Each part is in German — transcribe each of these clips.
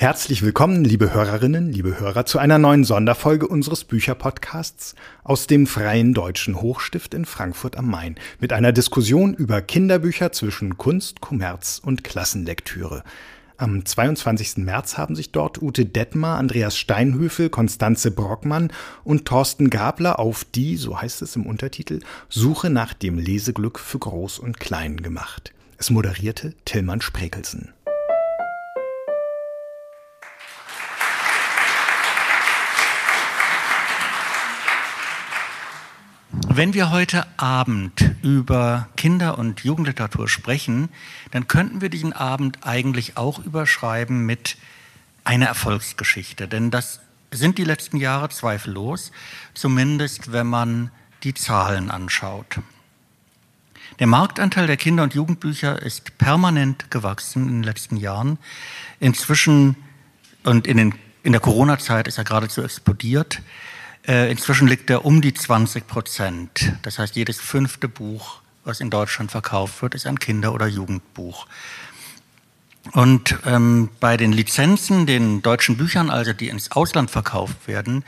Herzlich willkommen, liebe Hörerinnen, liebe Hörer, zu einer neuen Sonderfolge unseres Bücherpodcasts aus dem Freien Deutschen Hochstift in Frankfurt am Main mit einer Diskussion über Kinderbücher zwischen Kunst, Kommerz und Klassenlektüre. Am 22. März haben sich dort Ute Detmar, Andreas Steinhöfel, Konstanze Brockmann und Thorsten Gabler auf die, so heißt es im Untertitel, Suche nach dem Leseglück für Groß und Klein gemacht. Es moderierte Tillmann Sprekelsen. Wenn wir heute Abend über Kinder- und Jugendliteratur sprechen, dann könnten wir diesen Abend eigentlich auch überschreiben mit einer Erfolgsgeschichte. Denn das sind die letzten Jahre zweifellos, zumindest wenn man die Zahlen anschaut. Der Marktanteil der Kinder- und Jugendbücher ist permanent gewachsen in den letzten Jahren. Inzwischen und in, den, in der Corona-Zeit ist er geradezu explodiert. Äh, inzwischen liegt er um die 20 Prozent. Das heißt, jedes fünfte Buch, was in Deutschland verkauft wird, ist ein Kinder- oder Jugendbuch. Und ähm, bei den Lizenzen, den deutschen Büchern, also die ins Ausland verkauft werden,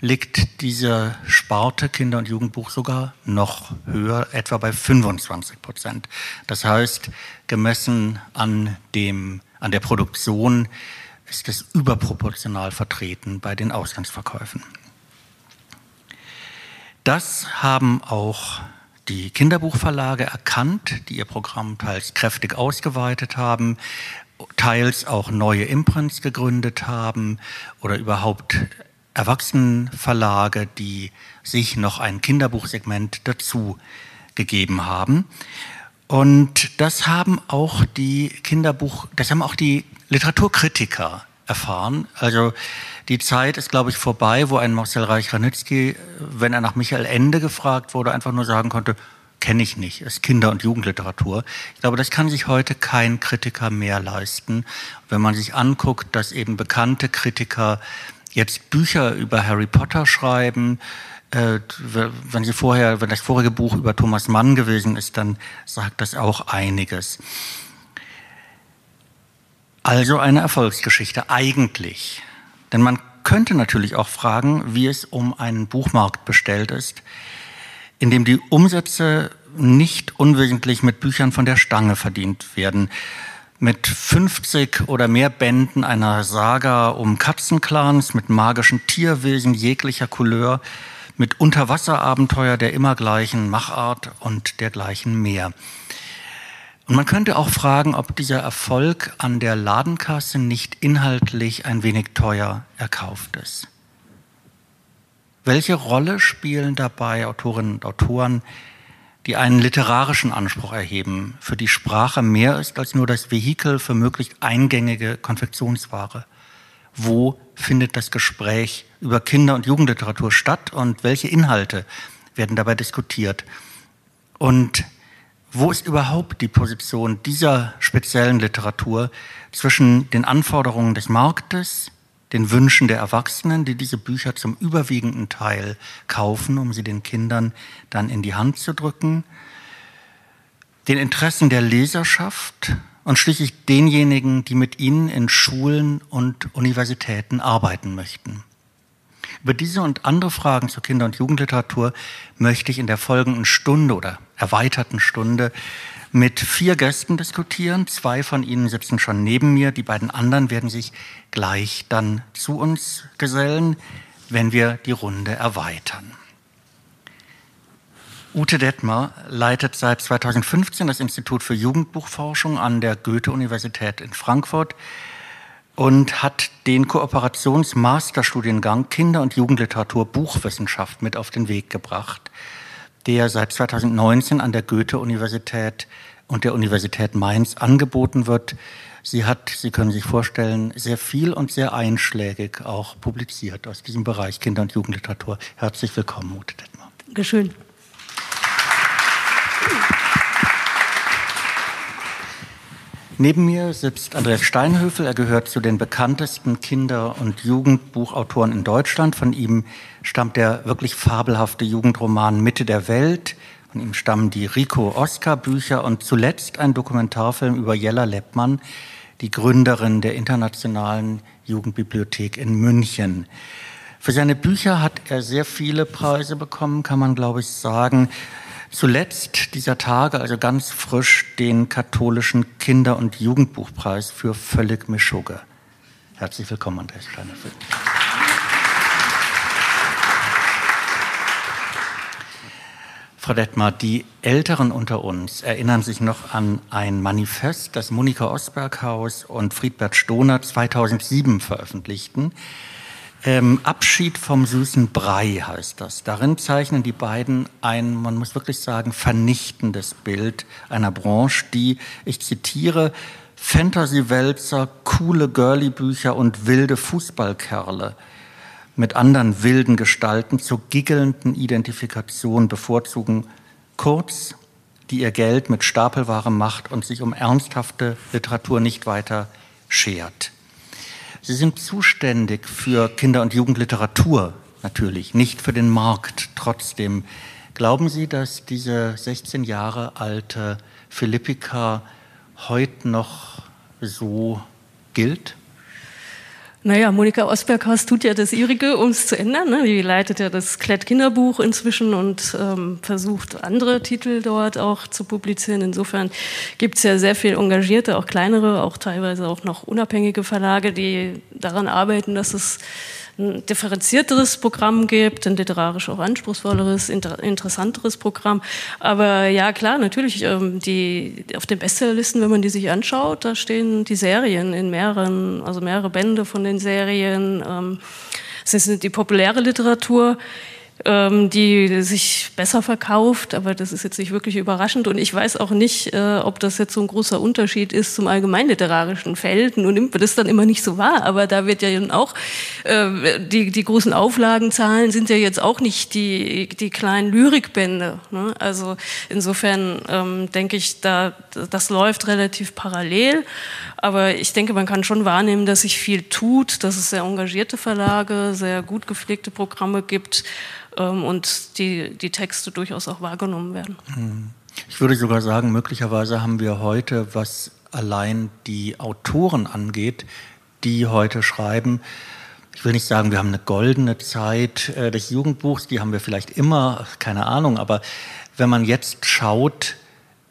liegt diese Sparte Kinder- und Jugendbuch sogar noch höher, etwa bei 25 Prozent. Das heißt, gemessen an, dem, an der Produktion ist es überproportional vertreten bei den Auslandsverkäufen. Das haben auch die Kinderbuchverlage erkannt, die ihr Programm teils kräftig ausgeweitet haben, teils auch neue Imprints gegründet haben oder überhaupt Erwachsenenverlage, die sich noch ein Kinderbuchsegment dazu gegeben haben. Und das haben auch die Kinderbuch, das haben auch die Literaturkritiker erfahren. Also die Zeit ist, glaube ich, vorbei, wo ein Marcel Reich-Ranitzky, wenn er nach Michael Ende gefragt wurde, einfach nur sagen konnte, kenne ich nicht, ist Kinder- und Jugendliteratur. Ich glaube, das kann sich heute kein Kritiker mehr leisten. Wenn man sich anguckt, dass eben bekannte Kritiker jetzt Bücher über Harry Potter schreiben, äh, wenn sie vorher, wenn das vorige Buch über Thomas Mann gewesen ist, dann sagt das auch einiges. Also eine Erfolgsgeschichte eigentlich. Denn man könnte natürlich auch fragen, wie es um einen Buchmarkt bestellt ist, in dem die Umsätze nicht unwesentlich mit Büchern von der Stange verdient werden. Mit 50 oder mehr Bänden einer Saga um Katzenclans, mit magischen Tierwesen jeglicher Couleur, mit Unterwasserabenteuer der immer gleichen Machart und dergleichen mehr. Und man könnte auch fragen, ob dieser Erfolg an der Ladenkasse nicht inhaltlich ein wenig teuer erkauft ist. Welche Rolle spielen dabei Autorinnen und Autoren, die einen literarischen Anspruch erheben, für die Sprache mehr ist als nur das Vehikel für möglichst eingängige Konfektionsware? Wo findet das Gespräch über Kinder- und Jugendliteratur statt und welche Inhalte werden dabei diskutiert? Und wo ist überhaupt die Position dieser speziellen Literatur zwischen den Anforderungen des Marktes, den Wünschen der Erwachsenen, die diese Bücher zum überwiegenden Teil kaufen, um sie den Kindern dann in die Hand zu drücken, den Interessen der Leserschaft und schließlich denjenigen, die mit ihnen in Schulen und Universitäten arbeiten möchten. Über diese und andere Fragen zur Kinder- und Jugendliteratur möchte ich in der folgenden Stunde oder erweiterten Stunde mit vier Gästen diskutieren. Zwei von ihnen sitzen schon neben mir. Die beiden anderen werden sich gleich dann zu uns gesellen, wenn wir die Runde erweitern. Ute Detmer leitet seit 2015 das Institut für Jugendbuchforschung an der Goethe-Universität in Frankfurt und hat den Kooperationsmasterstudiengang Kinder- und Jugendliteratur Buchwissenschaft mit auf den Weg gebracht, der seit 2019 an der Goethe-Universität und der Universität Mainz angeboten wird. Sie hat, Sie können sich vorstellen, sehr viel und sehr einschlägig auch publiziert aus diesem Bereich Kinder- und Jugendliteratur. Herzlich willkommen, Ute Detmer. Dankeschön. Neben mir sitzt Andreas Steinhöfel. Er gehört zu den bekanntesten Kinder- und Jugendbuchautoren in Deutschland. Von ihm stammt der wirklich fabelhafte Jugendroman Mitte der Welt. Von ihm stammen die Rico-Oscar-Bücher und zuletzt ein Dokumentarfilm über Jella Leppmann, die Gründerin der internationalen Jugendbibliothek in München. Für seine Bücher hat er sehr viele Preise bekommen, kann man glaube ich sagen. Zuletzt dieser Tage, also ganz frisch, den katholischen Kinder- und Jugendbuchpreis für Völlig Mischugge. Herzlich willkommen, Andreas Steinefeld. Frau Detmar, die Älteren unter uns erinnern sich noch an ein Manifest, das Monika Osberghaus und Friedbert Stoner 2007 veröffentlichten. Ähm, Abschied vom süßen Brei heißt das. Darin zeichnen die beiden ein, man muss wirklich sagen, vernichtendes Bild einer Branche, die, ich zitiere, Fantasy-Wälzer, coole Girly-Bücher und wilde Fußballkerle mit anderen wilden Gestalten zur giggelnden Identifikation bevorzugen, kurz, die ihr Geld mit Stapelware macht und sich um ernsthafte Literatur nicht weiter schert. Sie sind zuständig für Kinder- und Jugendliteratur natürlich, nicht für den Markt. Trotzdem, glauben Sie, dass diese 16 Jahre alte Philippika heute noch so gilt? Naja, Monika Osberghaus tut ja das ihrige, um es zu ändern. Ne? Die leitet ja das Klett-Kinderbuch inzwischen und ähm, versucht, andere Titel dort auch zu publizieren. Insofern gibt es ja sehr viel engagierte, auch kleinere, auch teilweise auch noch unabhängige Verlage, die daran arbeiten, dass es ein differenzierteres Programm gibt, ein literarisch auch anspruchsvolleres, inter interessanteres Programm. Aber ja, klar, natürlich, ähm, die, auf den Bestsellerlisten, wenn man die sich anschaut, da stehen die Serien in mehreren, also mehrere Bände von den Serien. Ähm, es ist die populäre Literatur die sich besser verkauft, aber das ist jetzt nicht wirklich überraschend und ich weiß auch nicht, äh, ob das jetzt so ein großer Unterschied ist zum allgemeinliterarischen Feld. Nun nimmt man das dann immer nicht so wahr, aber da wird ja dann auch, äh, die, die großen Auflagenzahlen sind ja jetzt auch nicht die, die kleinen Lyrikbände. Ne? Also insofern ähm, denke ich, da, das läuft relativ parallel, aber ich denke, man kann schon wahrnehmen, dass sich viel tut, dass es sehr engagierte Verlage, sehr gut gepflegte Programme gibt ähm, und die, die Texte durchaus auch wahrgenommen werden. Hm. Ich würde sogar sagen, möglicherweise haben wir heute, was allein die Autoren angeht, die heute schreiben, ich will nicht sagen, wir haben eine goldene Zeit äh, des Jugendbuchs, die haben wir vielleicht immer, keine Ahnung, aber wenn man jetzt schaut,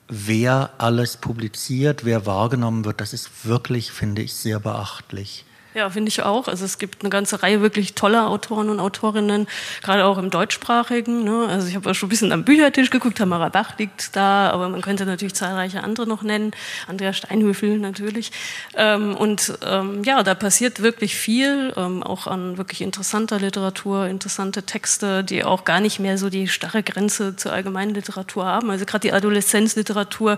wer alles publiziert, wer wahrgenommen wird, das ist wirklich, finde ich, sehr beachtlich. Ja, finde ich auch. Also es gibt eine ganze Reihe wirklich toller Autoren und Autorinnen, gerade auch im deutschsprachigen. Ne? Also ich habe schon ein bisschen am Büchertisch geguckt, Tamara Bach liegt da, aber man könnte natürlich zahlreiche andere noch nennen, Andrea Steinhöfel natürlich. Ähm, und ähm, ja, da passiert wirklich viel, ähm, auch an wirklich interessanter Literatur, interessante Texte, die auch gar nicht mehr so die starre Grenze zur allgemeinen Literatur haben. Also gerade die Adoleszenzliteratur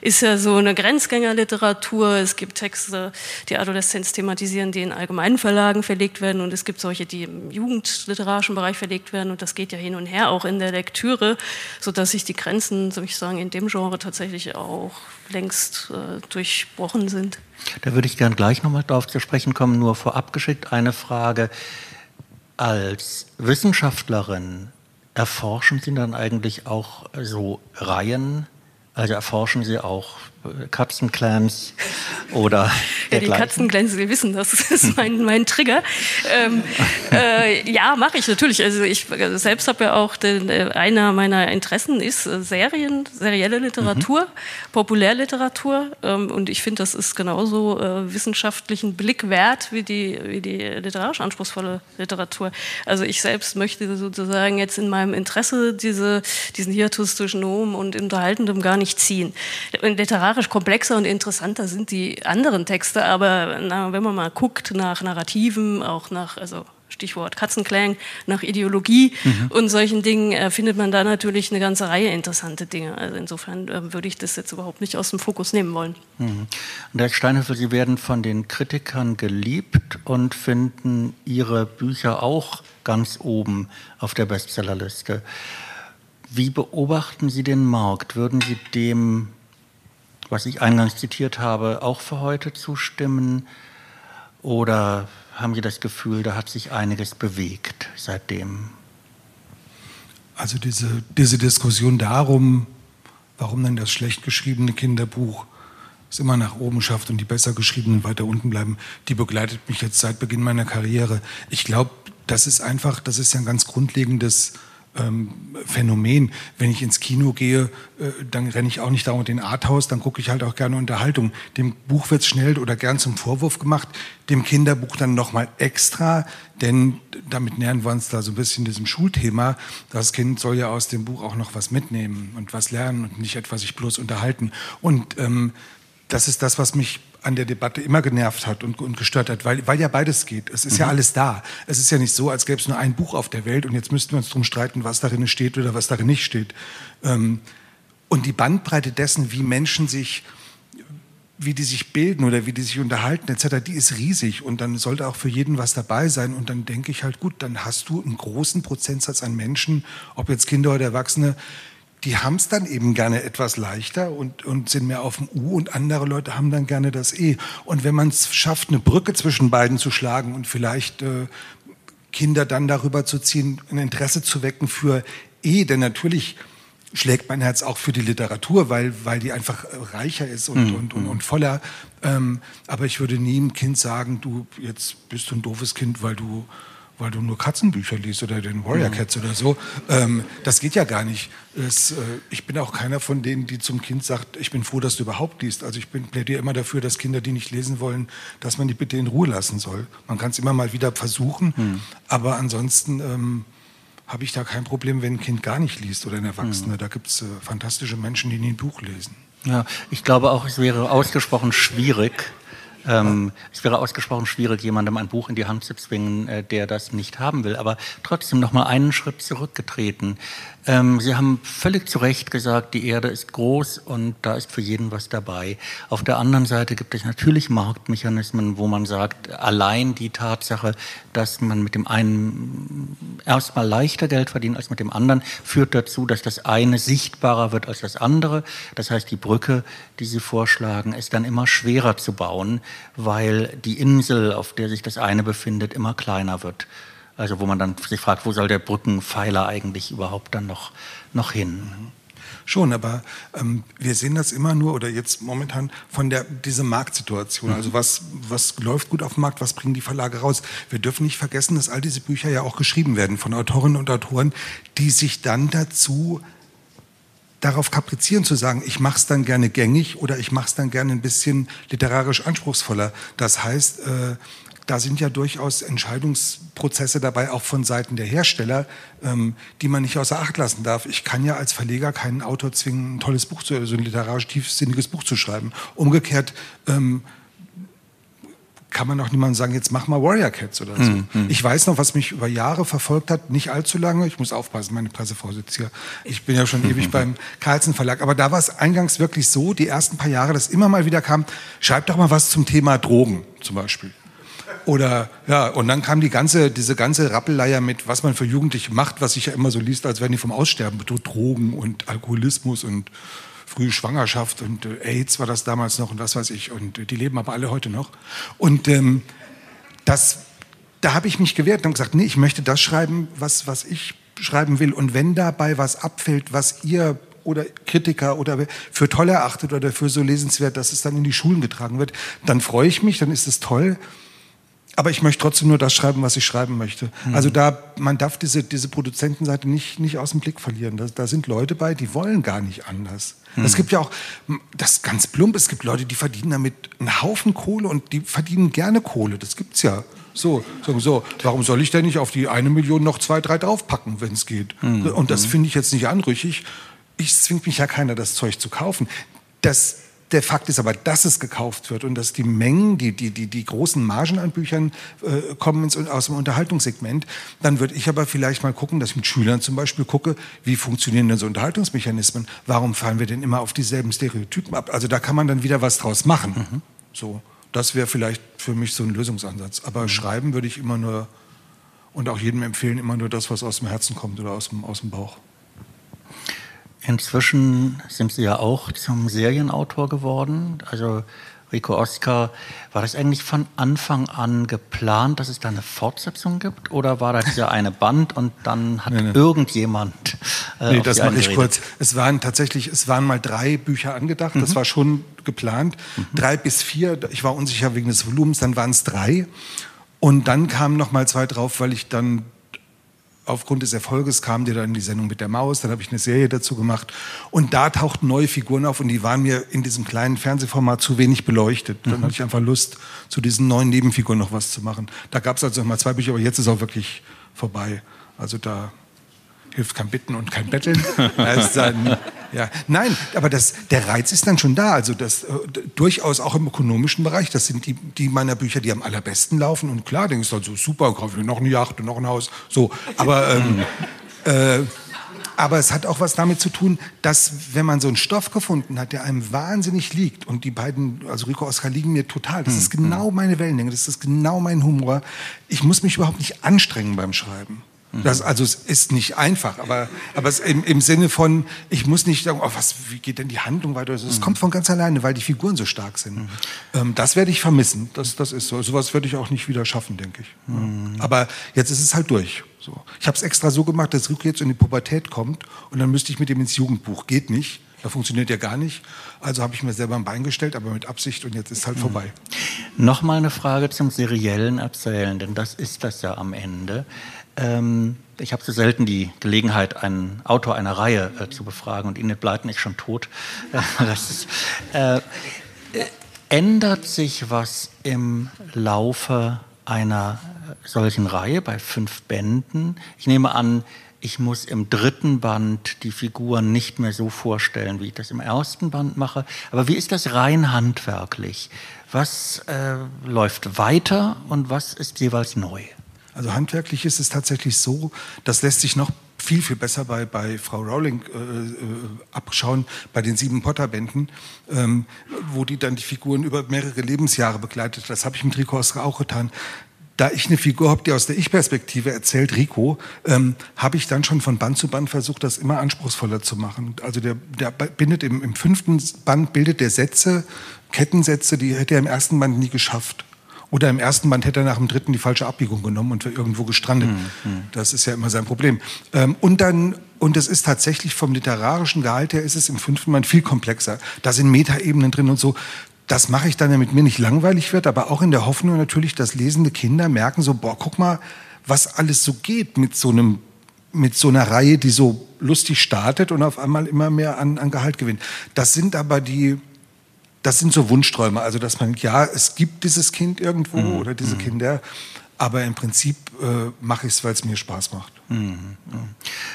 ist ja so eine Grenzgängerliteratur. Es gibt Texte, die Adoleszenz thematisieren, die in allgemeinen Verlagen verlegt werden und es gibt solche, die im jugendliterarischen Bereich verlegt werden und das geht ja hin und her auch in der Lektüre, sodass sich die Grenzen, soll ich sagen, in dem Genre tatsächlich auch längst äh, durchbrochen sind. Da würde ich gern gleich nochmal darauf zu sprechen kommen, nur vorab geschickt eine Frage. Als Wissenschaftlerin erforschen Sie dann eigentlich auch so Reihen? Also erforschen Sie auch Katzenclans oder. Ja, die Katzenclans, Sie wissen, das ist mein, mein Trigger. Ähm, äh, ja, mache ich natürlich. Also ich selbst habe ja auch, den, äh, einer meiner Interessen ist äh, Serien, serielle Literatur, mhm. Populärliteratur. Ähm, und ich finde, das ist genauso äh, wissenschaftlichen Blick wert wie die, wie die literarisch anspruchsvolle Literatur. Also ich selbst möchte sozusagen jetzt in meinem Interesse diese, diesen Hiatus zwischen Nomen und Unterhaltendem gar nicht ziehen. Literarisch literarisch komplexer und interessanter sind die anderen Texte, aber na, wenn man mal guckt nach Narrativen, auch nach, also Stichwort Katzenklang, nach Ideologie mhm. und solchen Dingen, äh, findet man da natürlich eine ganze Reihe interessante Dinge. Also insofern äh, würde ich das jetzt überhaupt nicht aus dem Fokus nehmen wollen. Mhm. Und Herr Steinhöfel, Sie werden von den Kritikern geliebt und finden Ihre Bücher auch ganz oben auf der Bestsellerliste. Wie beobachten Sie den Markt? Würden Sie dem was ich eingangs zitiert habe, auch für heute zustimmen? Oder haben Sie das Gefühl, da hat sich einiges bewegt seitdem? Also diese, diese Diskussion darum, warum denn das schlecht geschriebene Kinderbuch es immer nach oben schafft und die besser geschriebenen weiter unten bleiben, die begleitet mich jetzt seit Beginn meiner Karriere. Ich glaube, das ist einfach, das ist ja ein ganz grundlegendes ähm, Phänomen. Wenn ich ins Kino gehe, äh, dann renne ich auch nicht dauernd in Arthouse, dann gucke ich halt auch gerne Unterhaltung. Dem Buch wird schnell oder gern zum Vorwurf gemacht, dem Kinderbuch dann nochmal extra, denn damit nähern wir uns da so ein bisschen diesem Schulthema. Das Kind soll ja aus dem Buch auch noch was mitnehmen und was lernen und nicht etwa sich bloß unterhalten. Und ähm, das ist das, was mich an der Debatte immer genervt hat und, und gestört hat, weil, weil ja beides geht. Es ist mhm. ja alles da. Es ist ja nicht so, als gäbe es nur ein Buch auf der Welt und jetzt müssten wir uns darum streiten, was darin steht oder was darin nicht steht. Ähm, und die Bandbreite dessen, wie Menschen sich wie die sich bilden oder wie die sich unterhalten etc., die ist riesig und dann sollte auch für jeden was dabei sein und dann denke ich halt, gut, dann hast du einen großen Prozentsatz an Menschen, ob jetzt Kinder oder Erwachsene, die haben es dann eben gerne etwas leichter und, und sind mehr auf dem U und andere Leute haben dann gerne das E. Und wenn man es schafft, eine Brücke zwischen beiden zu schlagen und vielleicht äh, Kinder dann darüber zu ziehen, ein Interesse zu wecken für E, denn natürlich schlägt mein Herz auch für die Literatur, weil, weil die einfach reicher ist und, mhm. und, und, und, voller. Ähm, aber ich würde nie einem Kind sagen, du jetzt bist du ein doofes Kind, weil du weil du nur Katzenbücher liest oder den Warrior Cats oder so. Ähm, das geht ja gar nicht. Das, äh, ich bin auch keiner von denen, die zum Kind sagt, ich bin froh, dass du überhaupt liest. Also ich bin, plädiere immer dafür, dass Kinder, die nicht lesen wollen, dass man die bitte in Ruhe lassen soll. Man kann es immer mal wieder versuchen, mhm. aber ansonsten ähm, habe ich da kein Problem, wenn ein Kind gar nicht liest oder ein Erwachsener. Mhm. Da gibt es äh, fantastische Menschen, die nie ein Buch lesen. Ja, ich glaube auch, es wäre ausgesprochen schwierig, ähm, es wäre ausgesprochen schwierig, jemandem ein Buch in die Hand zu zwingen, äh, der das nicht haben will. Aber trotzdem noch mal einen Schritt zurückgetreten. Ähm, Sie haben völlig zu Recht gesagt, die Erde ist groß und da ist für jeden was dabei. Auf der anderen Seite gibt es natürlich Marktmechanismen, wo man sagt, allein die Tatsache, dass man mit dem einen erstmal leichter Geld verdient als mit dem anderen, führt dazu, dass das eine sichtbarer wird als das andere. Das heißt, die Brücke, die Sie vorschlagen, ist dann immer schwerer zu bauen, weil die Insel, auf der sich das eine befindet, immer kleiner wird. Also wo man dann sich fragt, wo soll der Brückenpfeiler eigentlich überhaupt dann noch, noch hin? Schon, aber ähm, wir sehen das immer nur oder jetzt momentan von der diese Marktsituation. Also was was läuft gut auf dem Markt, was bringen die Verlage raus? Wir dürfen nicht vergessen, dass all diese Bücher ja auch geschrieben werden von Autorinnen und Autoren, die sich dann dazu darauf kaprizieren zu sagen, ich mache es dann gerne gängig oder ich mache es dann gerne ein bisschen literarisch anspruchsvoller. Das heißt, äh, da sind ja durchaus Entscheidungsprozesse dabei, auch von Seiten der Hersteller, ähm, die man nicht außer Acht lassen darf. Ich kann ja als Verleger keinen Autor zwingen, ein tolles Buch zu, so also ein literarisch tiefsinniges Buch zu schreiben. Umgekehrt ähm, kann man auch niemandem sagen, jetzt mach mal Warrior Cats oder so. Mm, mm. Ich weiß noch, was mich über Jahre verfolgt hat, nicht allzu lange. Ich muss aufpassen, meine Pressefrau sitzt hier. Ich bin ja schon mm, ewig beim Carlsen Verlag. Aber da war es eingangs wirklich so, die ersten paar Jahre, dass immer mal wieder kam, schreib doch mal was zum Thema Drogen zum Beispiel. Oder ja, und dann kam die ganze, diese ganze Rappelleier mit, was man für Jugendliche macht, was sich ja immer so liest, als wären die vom Aussterben bedroht, Drogen und Alkoholismus und frühe Schwangerschaft und äh, AIDS war das damals noch und was weiß ich. Und äh, die leben aber alle heute noch. Und ähm, das, da habe ich mich gewehrt und gesagt, nee, ich möchte das schreiben, was, was ich schreiben will. Und wenn dabei was abfällt, was ihr oder Kritiker oder für toll erachtet oder für so lesenswert, dass es dann in die Schulen getragen wird, dann freue ich mich, dann ist es toll. Aber ich möchte trotzdem nur das schreiben, was ich schreiben möchte. Mhm. Also da, man darf diese, diese Produzentenseite nicht, nicht aus dem Blick verlieren. Da, da sind Leute bei, die wollen gar nicht anders. Mhm. Es gibt ja auch, das ist ganz plump, es gibt Leute, die verdienen damit einen Haufen Kohle und die verdienen gerne Kohle. Das gibt's ja. So, sagen so, warum soll ich denn nicht auf die eine Million noch zwei, drei draufpacken, wenn es geht? Mhm. Und das finde ich jetzt nicht anrüchig. Ich zwingt mich ja keiner, das Zeug zu kaufen. Das der Fakt ist aber, dass es gekauft wird und dass die Mengen, die, die, die, die großen Margen an Büchern äh, kommen ins, aus dem Unterhaltungssegment. Dann würde ich aber vielleicht mal gucken, dass ich mit Schülern zum Beispiel gucke, wie funktionieren denn so Unterhaltungsmechanismen? Warum fallen wir denn immer auf dieselben Stereotypen ab? Also da kann man dann wieder was draus machen. Mhm. So, das wäre vielleicht für mich so ein Lösungsansatz. Aber mhm. schreiben würde ich immer nur und auch jedem empfehlen, immer nur das, was aus dem Herzen kommt oder aus dem, aus dem Bauch. Inzwischen sind Sie ja auch zum Serienautor geworden. Also Rico Oscar, war das eigentlich von Anfang an geplant, dass es da eine Fortsetzung gibt? Oder war da dieser eine Band und dann hat nee, nee. irgendjemand. Äh, nee, das mache ich kurz. Es waren tatsächlich, es waren mal drei Bücher angedacht, mhm. das war schon geplant. Mhm. Drei bis vier, ich war unsicher wegen des Volumens, dann waren es drei. Und dann kamen noch mal zwei drauf, weil ich dann aufgrund des Erfolges kam der dann in die Sendung mit der Maus, dann habe ich eine Serie dazu gemacht und da tauchten neue Figuren auf und die waren mir in diesem kleinen Fernsehformat zu wenig beleuchtet. Dann mhm. hatte ich einfach Lust, zu diesen neuen Nebenfiguren noch was zu machen. Da gab es also noch mal zwei Bücher, aber jetzt ist auch wirklich vorbei. Also da hilft kein Bitten und kein Betteln. dann, ja. Nein, aber das, der Reiz ist dann schon da. Also das äh, durchaus auch im ökonomischen Bereich. Das sind die, die meiner Bücher, die am allerbesten laufen. Und klar, denkst du dann so, super, kaufe ich noch eine Yacht und noch ein Haus. So, aber ähm, äh, aber es hat auch was damit zu tun, dass wenn man so einen Stoff gefunden hat, der einem wahnsinnig liegt, und die beiden, also Rico Oscar, liegen mir total. Das ist hm, genau hm. meine Wellenlänge, das ist genau mein Humor. Ich muss mich überhaupt nicht anstrengen beim Schreiben. Das, also es ist nicht einfach, aber, aber es im, im Sinne von, ich muss nicht sagen, oh, was, wie geht denn die Handlung weiter? Also es mhm. kommt von ganz alleine, weil die Figuren so stark sind. Mhm. Ähm, das werde ich vermissen, das, das ist so. Sowas werde ich auch nicht wieder schaffen, denke ich. Mhm. Aber jetzt ist es halt durch. So. Ich habe es extra so gemacht, dass Rico jetzt in die Pubertät kommt und dann müsste ich mit ihm ins Jugendbuch. Geht nicht. Da funktioniert ja gar nicht. Also habe ich mir selber ein Bein gestellt, aber mit Absicht und jetzt ist halt mhm. vorbei. Nochmal eine Frage zum seriellen Erzählen, denn das ist das ja am Ende. Ähm, ich habe so selten die Gelegenheit, einen Autor einer Reihe äh, zu befragen und Ihnen Bleiten ist schon tot. ist, äh, ändert sich was im Laufe einer solchen Reihe bei fünf Bänden? Ich nehme an, ich muss im dritten Band die Figuren nicht mehr so vorstellen, wie ich das im ersten Band mache. Aber wie ist das rein handwerklich? Was äh, läuft weiter und was ist jeweils neu? Also handwerklich ist es tatsächlich so, das lässt sich noch viel, viel besser bei, bei Frau Rowling äh, äh, abschauen, bei den sieben Potter-Bänden, ähm, wo die dann die Figuren über mehrere Lebensjahre begleitet. Das habe ich mit Rico Oscar auch getan. Da ich eine Figur habe, die aus der Ich-Perspektive erzählt, Rico, ähm, habe ich dann schon von Band zu Band versucht, das immer anspruchsvoller zu machen. Also der, der bindet im, im fünften Band bildet der Sätze, Kettensätze, die hätte er im ersten Band nie geschafft. Oder im ersten Band hätte er nach dem dritten die falsche Abbiegung genommen und wäre irgendwo gestrandet. Mhm. Das ist ja immer sein Problem. Ähm, und dann, und es ist tatsächlich vom literarischen Gehalt her, ist es im fünften Band viel komplexer. Da sind Metaebenen drin und so. Das mache ich dann, damit mir nicht langweilig wird, aber auch in der Hoffnung natürlich, dass lesende Kinder merken so, boah, guck mal, was alles so geht mit so einem mit so einer Reihe, die so lustig startet und auf einmal immer mehr an, an Gehalt gewinnt. Das sind aber die, das sind so Wunschträume. Also, dass man, ja, es gibt dieses Kind irgendwo mhm. oder diese mhm. Kinder, aber im Prinzip äh, mache ich es, weil es mir Spaß macht. Mhm.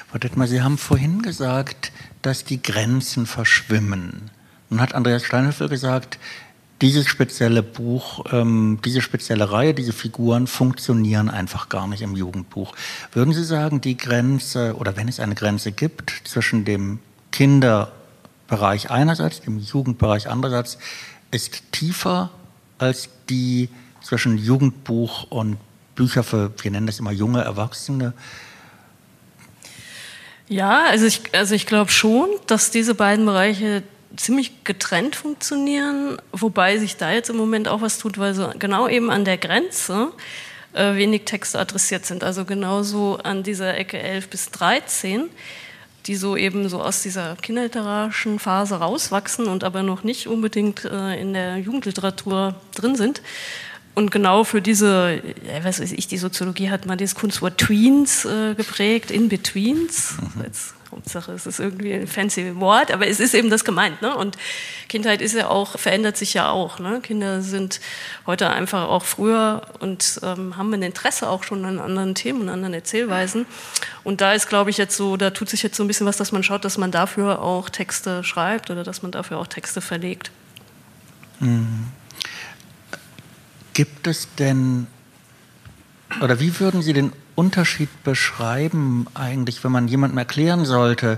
Frau Detmar, Sie haben vorhin gesagt, dass die Grenzen verschwimmen. Nun hat Andreas Steinhöfel gesagt, dieses spezielle Buch, ähm, diese spezielle Reihe, diese Figuren funktionieren einfach gar nicht im Jugendbuch. Würden Sie sagen, die Grenze, oder wenn es eine Grenze gibt zwischen dem Kinder- Bereich einerseits, im Jugendbereich andererseits, ist tiefer als die zwischen Jugendbuch und Bücher für, wir nennen das immer junge Erwachsene. Ja, also ich, also ich glaube schon, dass diese beiden Bereiche ziemlich getrennt funktionieren, wobei sich da jetzt im Moment auch was tut, weil so genau eben an der Grenze äh, wenig Texte adressiert sind. Also genauso an dieser Ecke 11 bis 13 die so eben so aus dieser kinderliterarischen Phase rauswachsen und aber noch nicht unbedingt äh, in der Jugendliteratur drin sind. Und genau für diese, ja, was weiß ich, die Soziologie hat mal das Kunstwort Tweens äh, geprägt, In-Betweens. Mhm. Hauptsache, es ist irgendwie ein fancy Wort, aber es ist eben das gemeint. Ne? Und Kindheit ist ja auch, verändert sich ja auch. Ne? Kinder sind heute einfach auch früher und ähm, haben ein Interesse auch schon an anderen Themen, und anderen Erzählweisen. Und da ist, glaube ich, jetzt so, da tut sich jetzt so ein bisschen was, dass man schaut, dass man dafür auch Texte schreibt oder dass man dafür auch Texte verlegt. Mhm. Gibt es denn, oder wie würden Sie den Unterschied beschreiben eigentlich, wenn man jemandem erklären sollte,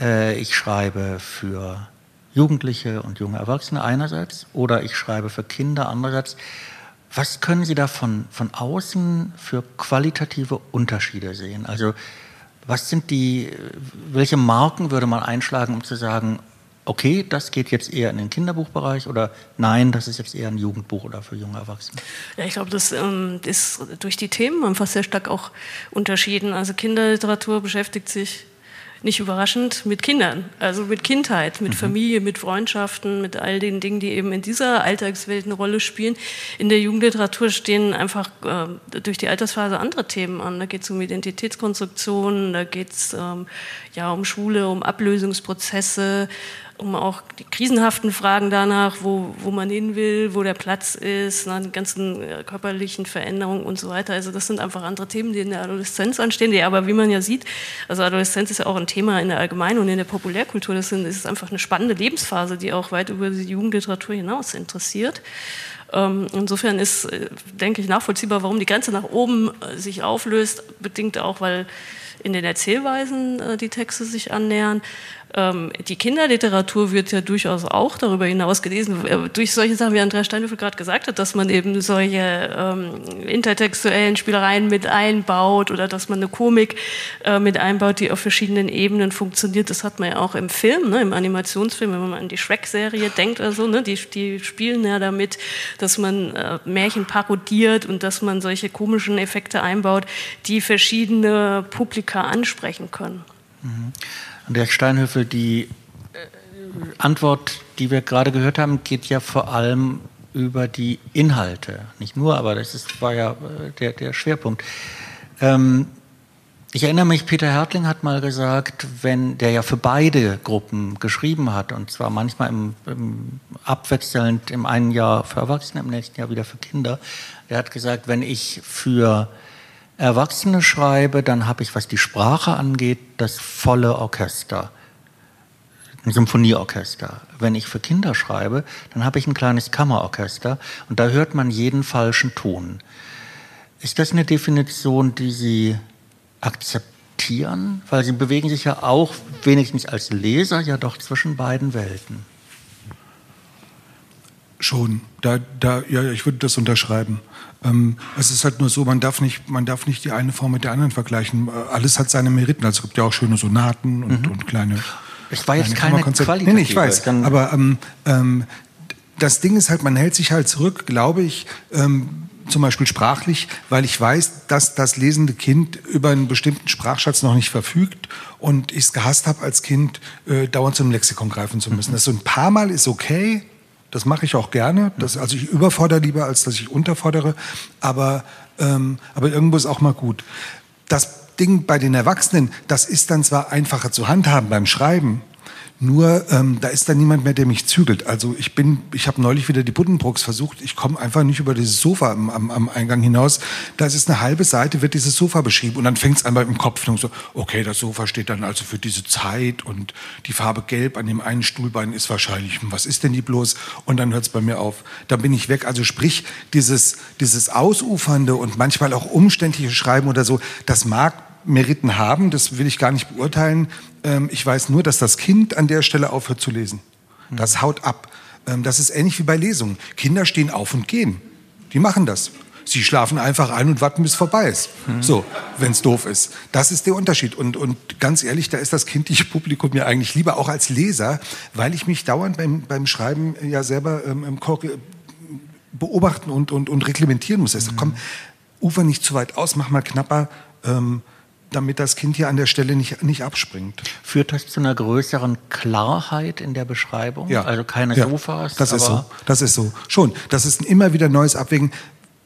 äh, ich schreibe für Jugendliche und junge Erwachsene einerseits oder ich schreibe für Kinder andererseits. Was können Sie da von, von außen für qualitative Unterschiede sehen? Also was sind die, welche Marken würde man einschlagen, um zu sagen, okay, das geht jetzt eher in den Kinderbuchbereich oder nein, das ist jetzt eher ein Jugendbuch oder für junge Erwachsene? Ja, ich glaube, das ähm, ist durch die Themen einfach sehr stark auch unterschieden. Also Kinderliteratur beschäftigt sich nicht überraschend, mit Kindern, also mit Kindheit, mit mhm. Familie, mit Freundschaften, mit all den Dingen, die eben in dieser Alltagswelt eine Rolle spielen. In der Jugendliteratur stehen einfach äh, durch die Altersphase andere Themen an. Da geht es um Identitätskonstruktion, da geht es ähm, ja, um Schule, um Ablösungsprozesse, um auch die krisenhaften Fragen danach, wo, wo man hin will, wo der Platz ist, na, die ganzen äh, körperlichen Veränderungen und so weiter. Also das sind einfach andere Themen, die in der Adoleszenz anstehen, die aber, wie man ja sieht, also Adoleszenz ist ja auch ein Thema in der Allgemeinen und in der Populärkultur. Das, ist einfach eine spannende Lebensphase, die auch weit über die Jugendliteratur hinaus interessiert. Ähm, insofern ist, äh, denke ich, nachvollziehbar, warum die Grenze nach oben äh, sich auflöst, bedingt auch, weil in den Erzählweisen die Texte sich annähern. Ähm, die Kinderliteratur wird ja durchaus auch darüber hinaus gelesen, äh, durch solche Sachen, wie Andrea Steinhöfel gerade gesagt hat, dass man eben solche ähm, intertextuellen Spielereien mit einbaut oder dass man eine Komik äh, mit einbaut, die auf verschiedenen Ebenen funktioniert. Das hat man ja auch im Film, ne, im Animationsfilm, wenn man an die Shrek-Serie denkt oder so, ne, die, die spielen ja damit, dass man äh, Märchen parodiert und dass man solche komischen Effekte einbaut, die verschiedene Publika ansprechen können. Mhm. Andreas Steinhöfel, die äh, Antwort, die wir gerade gehört haben, geht ja vor allem über die Inhalte. Nicht nur, aber das ist, war ja äh, der, der Schwerpunkt. Ähm, ich erinnere mich, Peter Hertling hat mal gesagt, wenn der ja für beide Gruppen geschrieben hat, und zwar manchmal im, im abwechselnd im einen Jahr für Erwachsene, im nächsten Jahr wieder für Kinder, der hat gesagt, wenn ich für Erwachsene schreibe, dann habe ich, was die Sprache angeht, das volle Orchester. Ein Symphonieorchester. Wenn ich für Kinder schreibe, dann habe ich ein kleines Kammerorchester und da hört man jeden falschen Ton. Ist das eine Definition, die Sie akzeptieren? Weil Sie bewegen sich ja auch wenigstens als Leser ja doch zwischen beiden Welten. Schon, da, da, ja, ich würde das unterschreiben. Ähm, es ist halt nur so, man darf, nicht, man darf nicht die eine Form mit der anderen vergleichen. Äh, alles hat seine Meriten. Also es gibt ja auch schöne Sonaten und, mhm. und kleine. Es war jetzt keine Qualität. Nee, nee, ich weiß. Aber ähm, ähm, das Ding ist halt, man hält sich halt zurück, glaube ich, ähm, zum Beispiel sprachlich, weil ich weiß, dass das lesende Kind über einen bestimmten Sprachschatz noch nicht verfügt und ich es gehasst habe als Kind, äh, dauernd zum Lexikon greifen zu müssen. Mhm. Das so ein paar Mal ist okay, das mache ich auch gerne. Das, also ich überfordere lieber, als dass ich unterfordere. Aber, ähm, aber irgendwo ist auch mal gut. Das Ding bei den Erwachsenen, das ist dann zwar einfacher zu handhaben beim Schreiben, nur ähm, da ist dann niemand mehr, der mich zügelt. Also ich bin, ich habe neulich wieder die Buddenbrooks versucht. Ich komme einfach nicht über dieses Sofa am, am, am, Eingang hinaus. Da ist eine halbe Seite, wird dieses Sofa beschrieben und dann fängt es an im Kopf und so, okay, das Sofa steht dann also für diese Zeit und die Farbe Gelb an dem einen Stuhlbein ist wahrscheinlich, was ist denn die bloß? Und dann hört es bei mir auf. Dann bin ich weg. Also sprich, dieses, dieses ausufernde und manchmal auch umständliche Schreiben oder so, das mag Meriten haben, das will ich gar nicht beurteilen. Ähm, ich weiß nur, dass das Kind an der Stelle aufhört zu lesen. Das haut ab. Ähm, das ist ähnlich wie bei Lesungen. Kinder stehen auf und gehen. Die machen das. Sie schlafen einfach ein und warten, bis es vorbei ist. Mhm. So, wenn es doof ist. Das ist der Unterschied. Und, und ganz ehrlich, da ist das kindliche Publikum mir eigentlich lieber, auch als Leser, weil ich mich dauernd beim, beim Schreiben ja selber ähm, beobachten und, und, und reglementieren muss. Also, komm, ufer nicht zu weit aus, mach mal knapper. Ähm, damit das Kind hier an der Stelle nicht, nicht abspringt. Führt das zu einer größeren Klarheit in der Beschreibung? Ja. Also keine ja. Sofas? Das ist so. Das ist so. Schon. Das ist ein immer wieder neues Abwägen.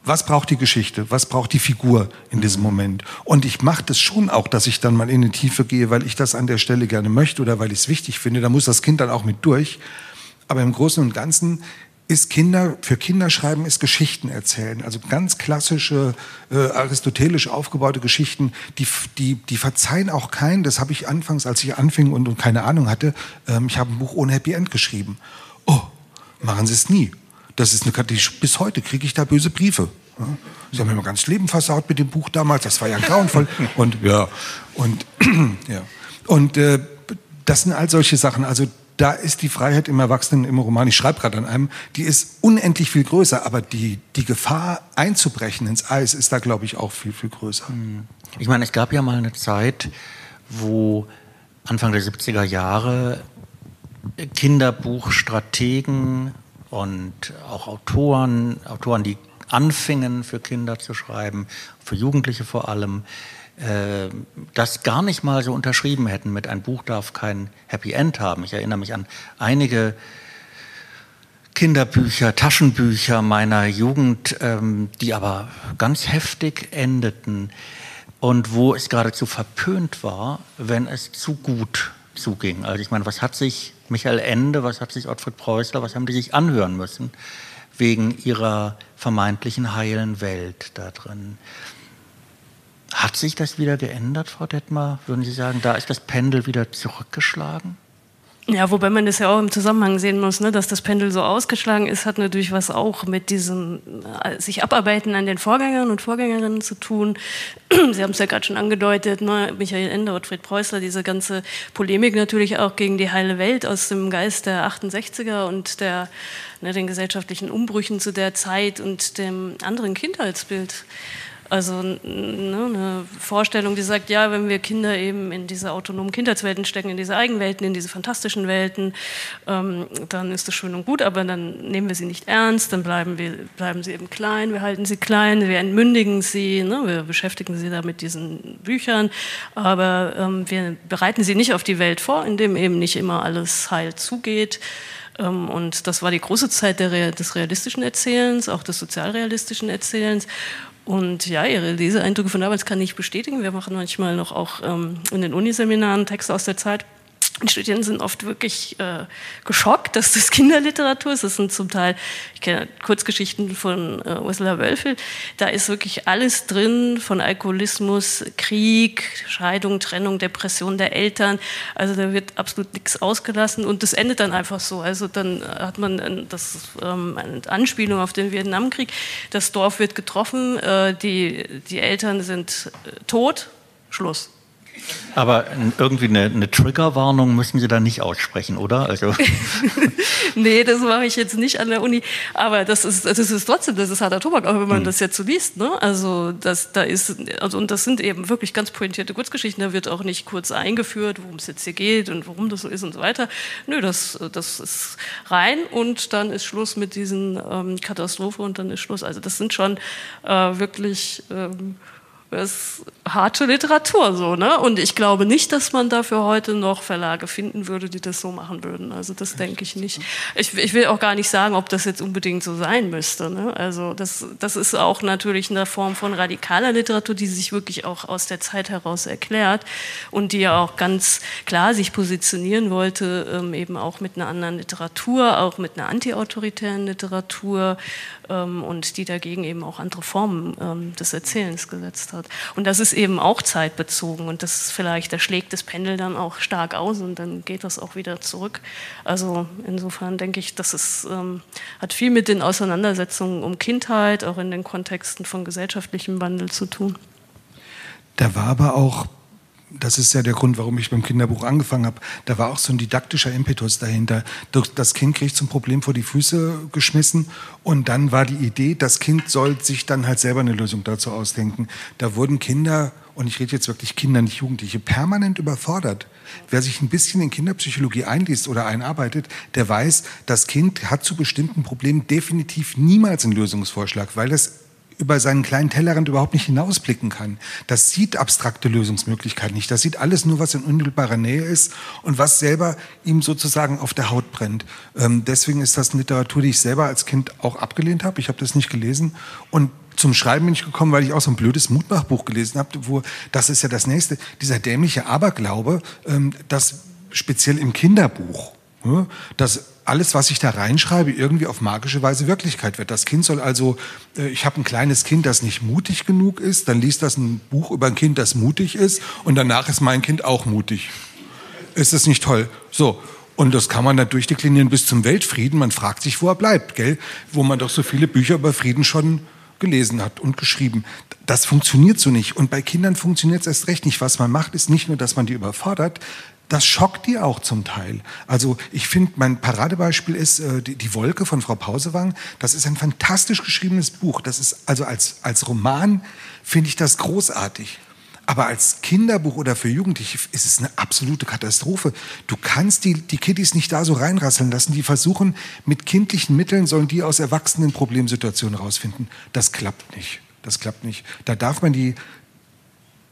Was braucht die Geschichte? Was braucht die Figur in diesem mhm. Moment? Und ich mache das schon auch, dass ich dann mal in die Tiefe gehe, weil ich das an der Stelle gerne möchte oder weil ich es wichtig finde. Da muss das Kind dann auch mit durch. Aber im Großen und Ganzen ist Kinder, für Kinder schreiben ist Geschichten erzählen. Also ganz klassische, äh, aristotelisch aufgebaute Geschichten, die, die, die verzeihen auch keinen. Das habe ich anfangs, als ich anfing und, und keine Ahnung hatte, ähm, ich habe ein Buch ohne Happy End geschrieben. Oh, machen Sie es nie. Das ist eine die, bis heute kriege ich da böse Briefe. Ja. Sie haben mir mein ganzes Leben versaut mit dem Buch damals, das war ja grauenvoll. und ja, und, ja. und äh, das sind all solche Sachen. Also da ist die Freiheit im Erwachsenen, im Roman, ich schreibe gerade an einem, die ist unendlich viel größer, aber die, die Gefahr einzubrechen ins Eis ist da, glaube ich, auch viel, viel größer. Hm. Ich meine, es gab ja mal eine Zeit, wo Anfang der 70er Jahre Kinderbuchstrategen und auch Autoren, Autoren, die anfingen für Kinder zu schreiben, für Jugendliche vor allem, äh, das gar nicht mal so unterschrieben hätten mit ein Buch darf kein Happy End haben. Ich erinnere mich an einige Kinderbücher, Taschenbücher meiner Jugend, ähm, die aber ganz heftig endeten und wo es geradezu verpönt war, wenn es zu gut zuging. Also ich meine, was hat sich Michael Ende, was hat sich Ottfried Preußler, was haben die sich anhören müssen wegen ihrer vermeintlichen heilen Welt da drin? Hat sich das wieder geändert, Frau Detmar? Würden Sie sagen, da ist das Pendel wieder zurückgeschlagen? Ja, wobei man das ja auch im Zusammenhang sehen muss, ne, dass das Pendel so ausgeschlagen ist, hat natürlich was auch mit diesem äh, sich abarbeiten an den Vorgängern und Vorgängerinnen zu tun. Sie haben es ja gerade schon angedeutet, ne, Michael Ende, Ottfried Preußler, diese ganze Polemik natürlich auch gegen die heile Welt aus dem Geist der 68er und der, ne, den gesellschaftlichen Umbrüchen zu der Zeit und dem anderen Kindheitsbild. Also ne, eine Vorstellung, die sagt, ja, wenn wir Kinder eben in diese autonomen Kindheitswelten stecken, in diese Eigenwelten, in diese fantastischen Welten, ähm, dann ist das schön und gut, aber dann nehmen wir sie nicht ernst, dann bleiben, wir, bleiben sie eben klein, wir halten sie klein, wir entmündigen sie, ne, wir beschäftigen sie da mit diesen Büchern, aber ähm, wir bereiten sie nicht auf die Welt vor, indem eben nicht immer alles heil zugeht. Ähm, und das war die große Zeit des realistischen Erzählens, auch des sozialrealistischen Erzählens. Und ja, ihre Leseeindrücke von damals kann ich bestätigen. Wir machen manchmal noch auch ähm, in den Uniseminaren Texte aus der Zeit. Die Studierenden sind oft wirklich äh, geschockt, dass das Kinderliteratur ist. Das sind zum Teil, ich kenne Kurzgeschichten von äh, Ursula Wölfel, da ist wirklich alles drin von Alkoholismus, Krieg, Scheidung, Trennung, Depression der Eltern. Also da wird absolut nichts ausgelassen und das endet dann einfach so. Also dann hat man das, ähm, eine Anspielung auf den Vietnamkrieg. Das Dorf wird getroffen, äh, die, die Eltern sind äh, tot, Schluss. Aber irgendwie eine, eine Triggerwarnung müssen Sie da nicht aussprechen, oder? Also. nee, das mache ich jetzt nicht an der Uni. Aber das ist, das ist trotzdem, das ist harter Tobak, auch wenn man hm. das jetzt so liest. Ne? Also, das, da ist, also, und das sind eben wirklich ganz pointierte Kurzgeschichten. Da wird auch nicht kurz eingeführt, worum es jetzt hier geht und warum das so ist und so weiter. Nö, das, das ist rein und dann ist Schluss mit diesen ähm, Katastrophe und dann ist Schluss. Also, das sind schon äh, wirklich. Ähm, das ist harte Literatur so, ne? Und ich glaube nicht, dass man dafür heute noch Verlage finden würde, die das so machen würden. Also das denke ich nicht. Ich, ich, will auch gar nicht sagen, ob das jetzt unbedingt so sein müsste. Ne? Also das, das ist auch natürlich eine Form von radikaler Literatur, die sich wirklich auch aus der Zeit heraus erklärt und die ja auch ganz klar sich positionieren wollte, ähm, eben auch mit einer anderen Literatur, auch mit einer antiautoritären Literatur ähm, und die dagegen eben auch andere Formen ähm, des Erzählens gesetzt hat. Und das ist eben auch zeitbezogen und das ist vielleicht, da schlägt das Pendel dann auch stark aus und dann geht das auch wieder zurück. Also insofern denke ich, das ist, ähm, hat viel mit den Auseinandersetzungen um Kindheit, auch in den Kontexten von gesellschaftlichem Wandel zu tun. Da war aber auch das ist ja der Grund, warum ich beim Kinderbuch angefangen habe. Da war auch so ein didaktischer Impetus dahinter. Das Kind kriegt zum Problem vor die Füße geschmissen und dann war die Idee, das Kind soll sich dann halt selber eine Lösung dazu ausdenken. Da wurden Kinder, und ich rede jetzt wirklich Kinder, nicht Jugendliche, permanent überfordert. Wer sich ein bisschen in Kinderpsychologie einliest oder einarbeitet, der weiß, das Kind hat zu bestimmten Problemen definitiv niemals einen Lösungsvorschlag, weil es über seinen kleinen Tellerrand überhaupt nicht hinausblicken kann. Das sieht abstrakte Lösungsmöglichkeiten nicht. Das sieht alles nur, was in unmittelbarer Nähe ist und was selber ihm sozusagen auf der Haut brennt. Ähm, deswegen ist das eine Literatur, die ich selber als Kind auch abgelehnt habe. Ich habe das nicht gelesen und zum Schreiben bin ich gekommen, weil ich auch so ein blödes Mutmachbuch gelesen habe, wo das ist ja das nächste, dieser dämliche Aberglaube, ähm, dass speziell im Kinderbuch, ne, dass alles, was ich da reinschreibe, irgendwie auf magische Weise Wirklichkeit wird. Das Kind soll also, äh, ich habe ein kleines Kind, das nicht mutig genug ist, dann liest das ein Buch über ein Kind, das mutig ist und danach ist mein Kind auch mutig. Ist das nicht toll? So. Und das kann man dann durchdeklinieren bis zum Weltfrieden. Man fragt sich, wo er bleibt, gell? Wo man doch so viele Bücher über Frieden schon gelesen hat und geschrieben. Das funktioniert so nicht. Und bei Kindern funktioniert es erst recht nicht. Was man macht, ist nicht nur, dass man die überfordert, das schockt die auch zum Teil. Also ich finde, mein Paradebeispiel ist äh, die, die, Wolke von Frau Pausewang. Das ist ein fantastisch geschriebenes Buch. Das ist also als, als Roman finde ich das großartig. Aber als Kinderbuch oder für Jugendliche ist es eine absolute Katastrophe. Du kannst die, die Kiddies nicht da so reinrasseln lassen. Die versuchen, mit kindlichen Mitteln sollen die aus erwachsenen Problemsituationen rausfinden. Das klappt nicht. Das klappt nicht. Da darf man die,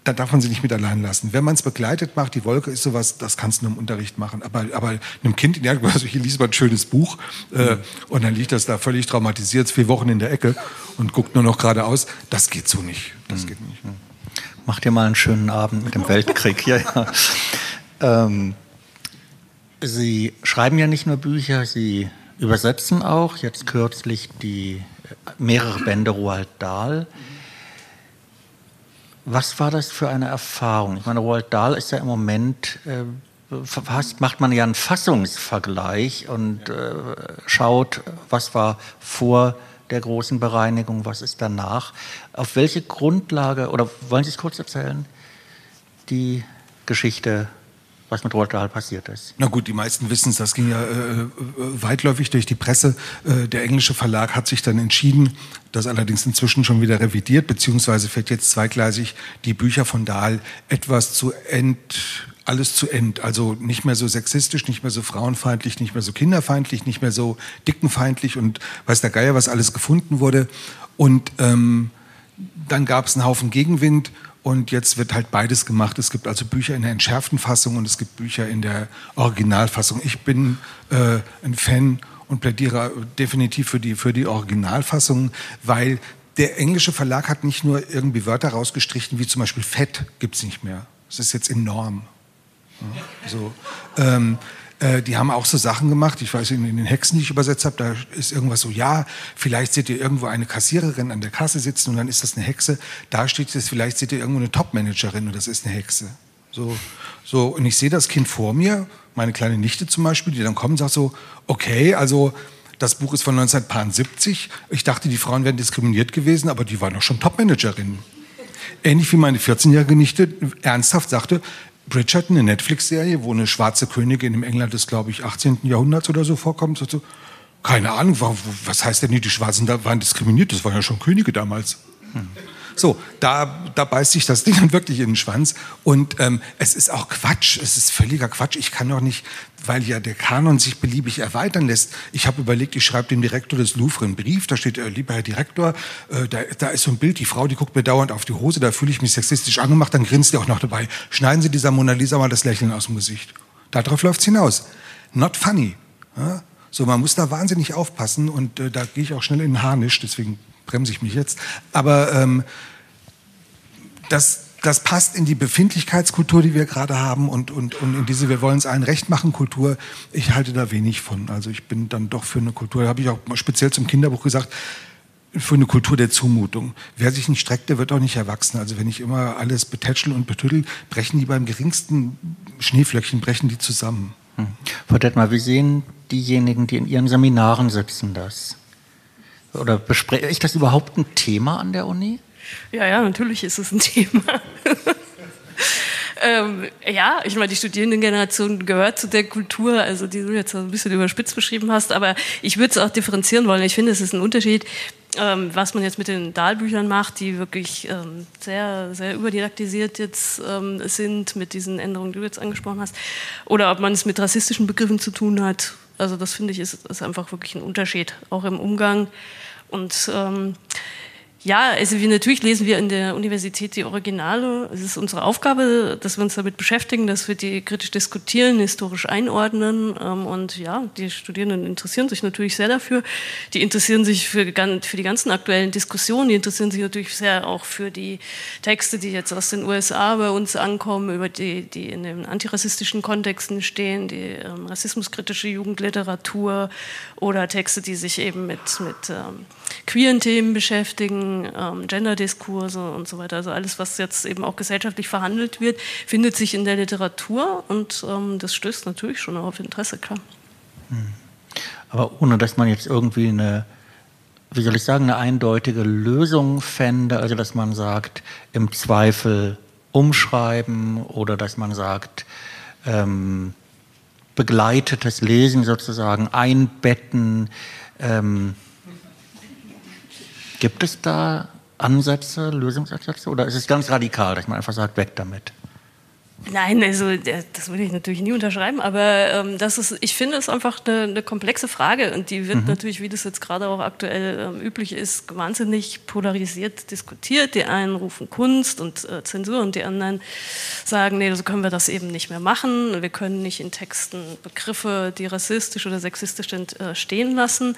da darf man sie nicht mit allein lassen. Wenn man es begleitet macht, die Wolke ist sowas, das kannst du nur im Unterricht machen. Aber, aber einem Kind, ja, also hier liest man ein schönes Buch äh, und dann liegt das da völlig traumatisiert, vier Wochen in der Ecke und guckt nur noch geradeaus. Das geht so nicht. Das mhm. geht nicht. Mach dir mal einen schönen Abend mit dem Weltkrieg. ja, ja. Ähm, Sie schreiben ja nicht nur Bücher, Sie übersetzen auch. Jetzt kürzlich die mehrere Bände Roald Dahl. Was war das für eine Erfahrung? Ich meine, Roald Dahl ist ja im Moment, äh, fast macht man ja einen Fassungsvergleich und äh, schaut, was war vor der großen Bereinigung, was ist danach. Auf welche Grundlage, oder wollen Sie es kurz erzählen, die Geschichte was mit Dahl passiert ist. Na gut, die meisten wissen es, das ging ja äh, weitläufig durch die Presse. Äh, der englische Verlag hat sich dann entschieden, das allerdings inzwischen schon wieder revidiert, beziehungsweise fährt jetzt zweigleisig die Bücher von Dahl etwas zu ent alles zu end. Also nicht mehr so sexistisch, nicht mehr so frauenfeindlich, nicht mehr so kinderfeindlich, nicht mehr so dickenfeindlich und weiß der Geier, was alles gefunden wurde. Und ähm, dann gab es einen Haufen Gegenwind und jetzt wird halt beides gemacht. Es gibt also Bücher in der entschärften Fassung und es gibt Bücher in der Originalfassung. Ich bin äh, ein Fan und plädiere definitiv für die, für die Originalfassung, weil der englische Verlag hat nicht nur irgendwie Wörter rausgestrichen, wie zum Beispiel Fett gibt es nicht mehr. Das ist jetzt enorm. So, ähm, äh, die haben auch so Sachen gemacht. Ich weiß, in, in den Hexen, die ich übersetzt habe, da ist irgendwas so, ja, vielleicht seht ihr irgendwo eine Kassiererin an der Kasse sitzen und dann ist das eine Hexe. Da steht es, vielleicht seht ihr irgendwo eine Topmanagerin und das ist eine Hexe. So, so, und ich sehe das Kind vor mir, meine kleine Nichte zum Beispiel, die dann kommt und sagt so, okay, also das Buch ist von 1970. Ich dachte, die Frauen wären diskriminiert gewesen, aber die waren doch schon Topmanagerinnen. Ähnlich wie meine 14-jährige Nichte ernsthaft sagte, Bridgerton, eine Netflix-Serie, wo eine schwarze Königin im England des, glaube ich, 18. Jahrhunderts oder so vorkommt. So, keine Ahnung, was heißt denn, die Schwarzen waren diskriminiert? Das waren ja schon Könige damals. Hm. So, da, da beißt sich das Ding dann wirklich in den Schwanz. Und ähm, es ist auch Quatsch, es ist völliger Quatsch. Ich kann doch nicht, weil ja der Kanon sich beliebig erweitern lässt. Ich habe überlegt, ich schreibe dem Direktor des Louvre einen Brief, da steht, äh, lieber Herr Direktor, äh, da, da ist so ein Bild, die Frau, die guckt mir dauernd auf die Hose, da fühle ich mich sexistisch angemacht, dann grinst die auch noch dabei. Schneiden Sie dieser Mona Lisa mal das Lächeln aus dem Gesicht. Darauf läuft's hinaus. Not funny. Ja? So, man muss da wahnsinnig aufpassen und äh, da gehe ich auch schnell in den Harnisch, deswegen bremse ich mich jetzt. Aber ähm, das, das passt in die Befindlichkeitskultur, die wir gerade haben und, und, und in diese Wir wollen es allen recht machen Kultur. Ich halte da wenig von. Also ich bin dann doch für eine Kultur, habe ich auch speziell zum Kinderbuch gesagt, für eine Kultur der Zumutung. Wer sich nicht streckt, der wird auch nicht erwachsen. Also wenn ich immer alles betätschel und betüttel, brechen die beim geringsten Schneeflöckchen, brechen die zusammen. Hm. Frau Detmar, wie sehen diejenigen, die in Ihren Seminaren sitzen, das? Oder bespreche ich das überhaupt ein Thema an der Uni? Ja, ja, natürlich ist es ein Thema. ähm, ja, ich meine, die Studierendengeneration gehört zu der Kultur, also die du jetzt ein bisschen überspitzt beschrieben hast, aber ich würde es auch differenzieren wollen. Ich finde, es ist ein Unterschied, ähm, was man jetzt mit den Dahlbüchern macht, die wirklich ähm, sehr, sehr überdidaktisiert jetzt ähm, sind mit diesen Änderungen, die du jetzt angesprochen hast, oder ob man es mit rassistischen Begriffen zu tun hat. Also das finde ich ist, ist einfach wirklich ein Unterschied, auch im Umgang. Und ähm, ja, also wir natürlich lesen wir in der Universität die Originale. Es ist unsere Aufgabe, dass wir uns damit beschäftigen, dass wir die kritisch diskutieren, historisch einordnen. Ähm, und ja, die Studierenden interessieren sich natürlich sehr dafür. Die interessieren sich für, die ganzen aktuellen Diskussionen. Die interessieren sich natürlich sehr auch für die Texte, die jetzt aus den USA bei uns ankommen, über die, die in den antirassistischen Kontexten stehen, die ähm, rassismuskritische Jugendliteratur oder Texte, die sich eben mit, mit ähm, queeren Themen beschäftigen, ähm, Gender-Diskurse und so weiter. Also alles, was jetzt eben auch gesellschaftlich verhandelt wird, findet sich in der Literatur und ähm, das stößt natürlich schon auf Interesse, klar. Hm. Aber ohne dass man jetzt irgendwie eine, wie soll ich sagen, eine eindeutige Lösung fände, also dass man sagt, im Zweifel umschreiben oder dass man sagt, ähm, begleitetes Lesen sozusagen einbetten. Ähm, Gibt es da Ansätze, Lösungsansätze? Oder ist es ganz radikal, dass man einfach sagt, weg damit? Nein, also das würde ich natürlich nie unterschreiben, aber ähm, das ist, ich finde es einfach eine, eine komplexe Frage und die wird mhm. natürlich, wie das jetzt gerade auch aktuell ähm, üblich ist, wahnsinnig polarisiert diskutiert. Die einen rufen Kunst und äh, Zensur und die anderen sagen, nee, so können wir das eben nicht mehr machen. Wir können nicht in Texten Begriffe, die rassistisch oder sexistisch sind, äh, stehen lassen.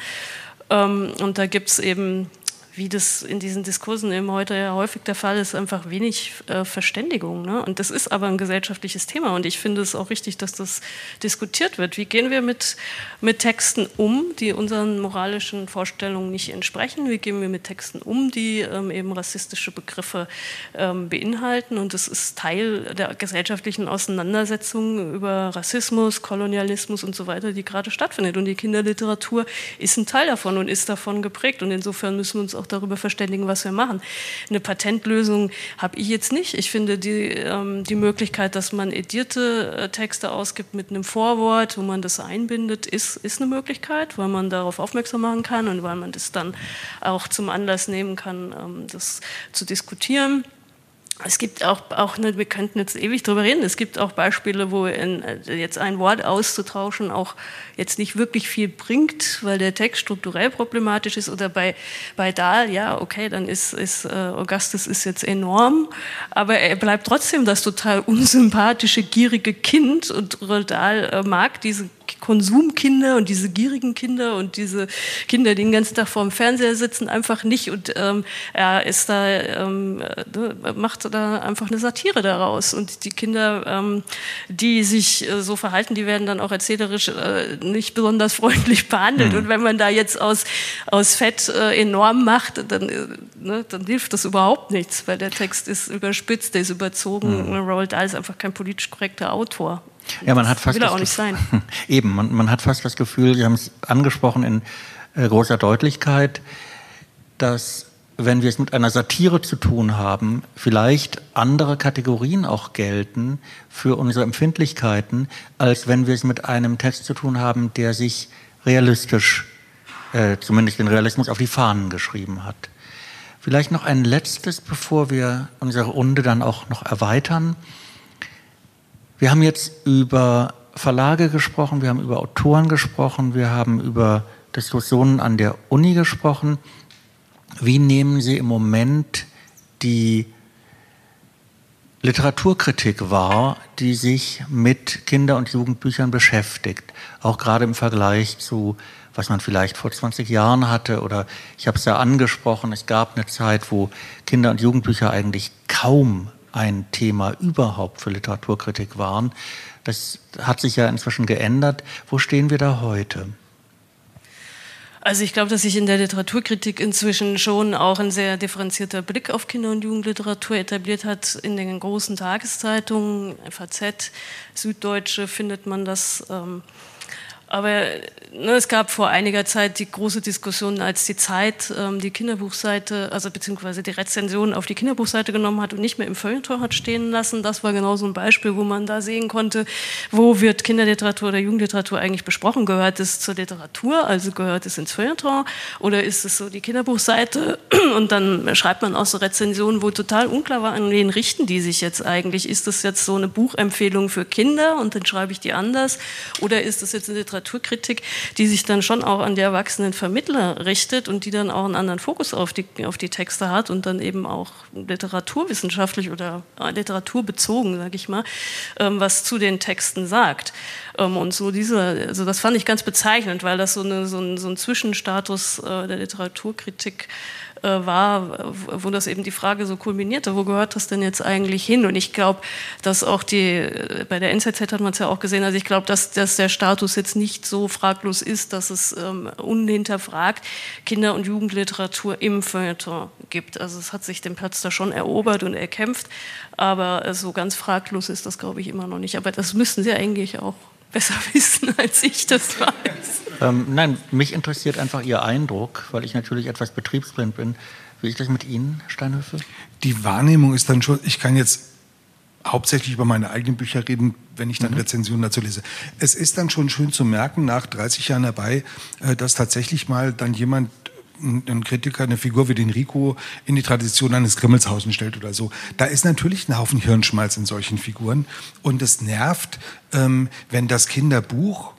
Ähm, und da gibt es eben wie das in diesen Diskursen eben heute ja häufig der Fall ist, einfach wenig äh, Verständigung. Ne? Und das ist aber ein gesellschaftliches Thema und ich finde es auch richtig, dass das diskutiert wird. Wie gehen wir mit, mit Texten um, die unseren moralischen Vorstellungen nicht entsprechen? Wie gehen wir mit Texten um, die ähm, eben rassistische Begriffe ähm, beinhalten? Und das ist Teil der gesellschaftlichen Auseinandersetzung über Rassismus, Kolonialismus und so weiter, die gerade stattfindet. Und die Kinderliteratur ist ein Teil davon und ist davon geprägt. Und insofern müssen wir uns auch auch darüber verständigen, was wir machen. Eine Patentlösung habe ich jetzt nicht. Ich finde die, ähm, die Möglichkeit, dass man edierte äh, Texte ausgibt mit einem Vorwort, wo man das einbindet, ist, ist eine Möglichkeit, weil man darauf aufmerksam machen kann und weil man das dann auch zum Anlass nehmen kann, ähm, das zu diskutieren. Es gibt auch, auch eine, wir könnten jetzt ewig drüber reden, es gibt auch Beispiele, wo in, äh, jetzt ein Wort auszutauschen auch jetzt nicht wirklich viel bringt, weil der Text strukturell problematisch ist oder bei, bei Dahl, ja, okay, dann ist, ist äh, Augustus ist jetzt enorm, aber er bleibt trotzdem das total unsympathische, gierige Kind und Dahl äh, mag diese Konsumkinder und diese gierigen Kinder und diese Kinder, die den ganzen Tag vor dem Fernseher sitzen, einfach nicht. Und ähm, er ist da, ähm, äh, macht da einfach eine Satire daraus. Und die Kinder, ähm, die sich äh, so verhalten, die werden dann auch erzählerisch äh, nicht besonders freundlich behandelt. Mhm. Und wenn man da jetzt aus, aus Fett äh, enorm macht, dann, äh, ne, dann hilft das überhaupt nichts, weil der Text ist überspitzt, der ist überzogen. Mhm. Roald Dahl ist einfach kein politisch korrekter Autor. Ja, man hat fast will auch nicht sein. Eben, man, man, hat fast das Gefühl, Sie haben es angesprochen in äh, großer Deutlichkeit, dass wenn wir es mit einer Satire zu tun haben, vielleicht andere Kategorien auch gelten für unsere Empfindlichkeiten, als wenn wir es mit einem Text zu tun haben, der sich realistisch, äh, zumindest den Realismus auf die Fahnen geschrieben hat. Vielleicht noch ein letztes, bevor wir unsere Runde dann auch noch erweitern. Wir haben jetzt über Verlage gesprochen, wir haben über Autoren gesprochen, wir haben über Diskussionen an der Uni gesprochen. Wie nehmen Sie im Moment die Literaturkritik wahr, die sich mit Kinder- und Jugendbüchern beschäftigt, auch gerade im Vergleich zu, was man vielleicht vor 20 Jahren hatte oder ich habe es ja angesprochen, es gab eine Zeit, wo Kinder- und Jugendbücher eigentlich kaum ein Thema überhaupt für Literaturkritik waren. Das hat sich ja inzwischen geändert. Wo stehen wir da heute? Also ich glaube, dass sich in der Literaturkritik inzwischen schon auch ein sehr differenzierter Blick auf Kinder- und Jugendliteratur etabliert hat. In den großen Tageszeitungen, FAZ, Süddeutsche findet man das. Ähm, aber ne, es gab vor einiger Zeit die große Diskussion, als die Zeit ähm, die Kinderbuchseite, also beziehungsweise die Rezension auf die Kinderbuchseite genommen hat und nicht mehr im Feuilleton hat stehen lassen. Das war genau so ein Beispiel, wo man da sehen konnte, wo wird Kinderliteratur oder Jugendliteratur eigentlich besprochen? Gehört es zur Literatur, also gehört es ins Feuilleton? Oder ist es so die Kinderbuchseite? Und dann schreibt man auch so Rezensionen, wo total unklar war, an wen richten die sich jetzt eigentlich? Ist das jetzt so eine Buchempfehlung für Kinder und dann schreibe ich die anders? Oder ist das jetzt eine Literatur? Literaturkritik, die sich dann schon auch an die erwachsenen Vermittler richtet und die dann auch einen anderen Fokus auf die, auf die Texte hat und dann eben auch literaturwissenschaftlich oder äh, literaturbezogen, sage ich mal, ähm, was zu den Texten sagt. Ähm, und so diese, also das fand ich ganz bezeichnend, weil das so, eine, so, ein, so ein Zwischenstatus äh, der Literaturkritik war, wo das eben die Frage so kulminierte, wo gehört das denn jetzt eigentlich hin? Und ich glaube, dass auch die, äh, bei der NZZ hat man es ja auch gesehen, also ich glaube, dass, dass der Status jetzt nicht so fraglos ist, dass es ähm, unhinterfragt Kinder- und Jugendliteratur im Feuilleton gibt. Also es hat sich den Platz da schon erobert und erkämpft, aber so ganz fraglos ist das, glaube ich, immer noch nicht. Aber das müssen Sie eigentlich auch besser wissen, als ich das weiß. Ähm, nein, mich interessiert einfach Ihr Eindruck, weil ich natürlich etwas betriebsblind bin. Wie ist das mit Ihnen, Steinhöfe? Die Wahrnehmung ist dann schon, ich kann jetzt hauptsächlich über meine eigenen Bücher reden, wenn ich dann mhm. Rezensionen dazu lese. Es ist dann schon schön zu merken, nach 30 Jahren dabei, äh, dass tatsächlich mal dann jemand ein, ein, Kritiker eine Figur wie den Rico in die Tradition eines Grimmelshausen stellt oder so. Da ist natürlich ein Haufen Hirnschmalz in solchen Figuren. Und es nervt, ähm, wenn das Kinderbuch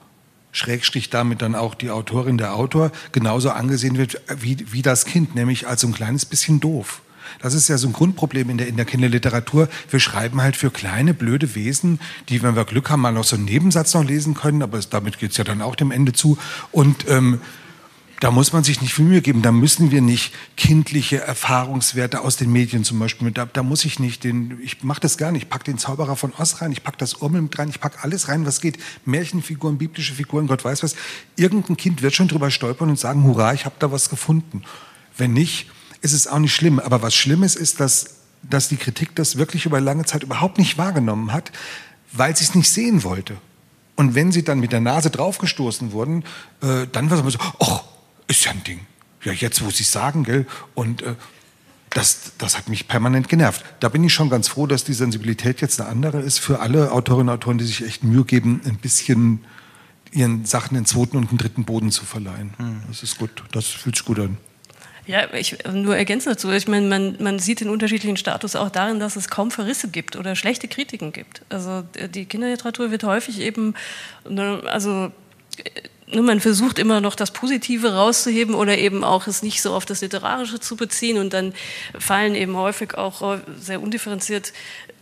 Schrägstrich damit dann auch die Autorin, der Autor, genauso angesehen wird wie, wie das Kind, nämlich als so ein kleines bisschen doof. Das ist ja so ein Grundproblem in der, in der Kinderliteratur. Wir schreiben halt für kleine, blöde Wesen, die, wenn wir Glück haben, mal noch so einen Nebensatz noch lesen können, aber damit geht's ja dann auch dem Ende zu. Und ähm, da muss man sich nicht viel Mühe geben. Da müssen wir nicht kindliche Erfahrungswerte aus den Medien zum Beispiel. Da, da muss ich nicht den, ich mache das gar nicht. Ich pack den Zauberer von Oz rein, ich pack das Urmel mit rein, ich pack alles rein, was geht. Märchenfiguren, biblische Figuren, Gott weiß was. Irgendein Kind wird schon drüber stolpern und sagen, hurra, ich habe da was gefunden. Wenn nicht, ist es auch nicht schlimm. Aber was Schlimmes ist, dass, dass die Kritik das wirklich über lange Zeit überhaupt nicht wahrgenommen hat, weil sie es nicht sehen wollte. Und wenn sie dann mit der Nase draufgestoßen wurden, äh, dann war es immer so, ach, ist ja ein Ding. Ja, jetzt, wo sie es sagen, gell? Und äh, das, das hat mich permanent genervt. Da bin ich schon ganz froh, dass die Sensibilität jetzt eine andere ist für alle Autorinnen und Autoren, die sich echt Mühe geben, ein bisschen ihren Sachen den zweiten und den dritten Boden zu verleihen. Hm. Das ist gut. Das fühlt sich gut an. Ja, ich nur ergänzen dazu. Ich meine, man, man sieht den unterschiedlichen Status auch darin, dass es kaum Verrisse gibt oder schlechte Kritiken gibt. Also die Kinderliteratur wird häufig eben, ne, also ne, man versucht immer noch das Positive rauszuheben oder eben auch es nicht so auf das Literarische zu beziehen. Und dann fallen eben häufig auch sehr undifferenziert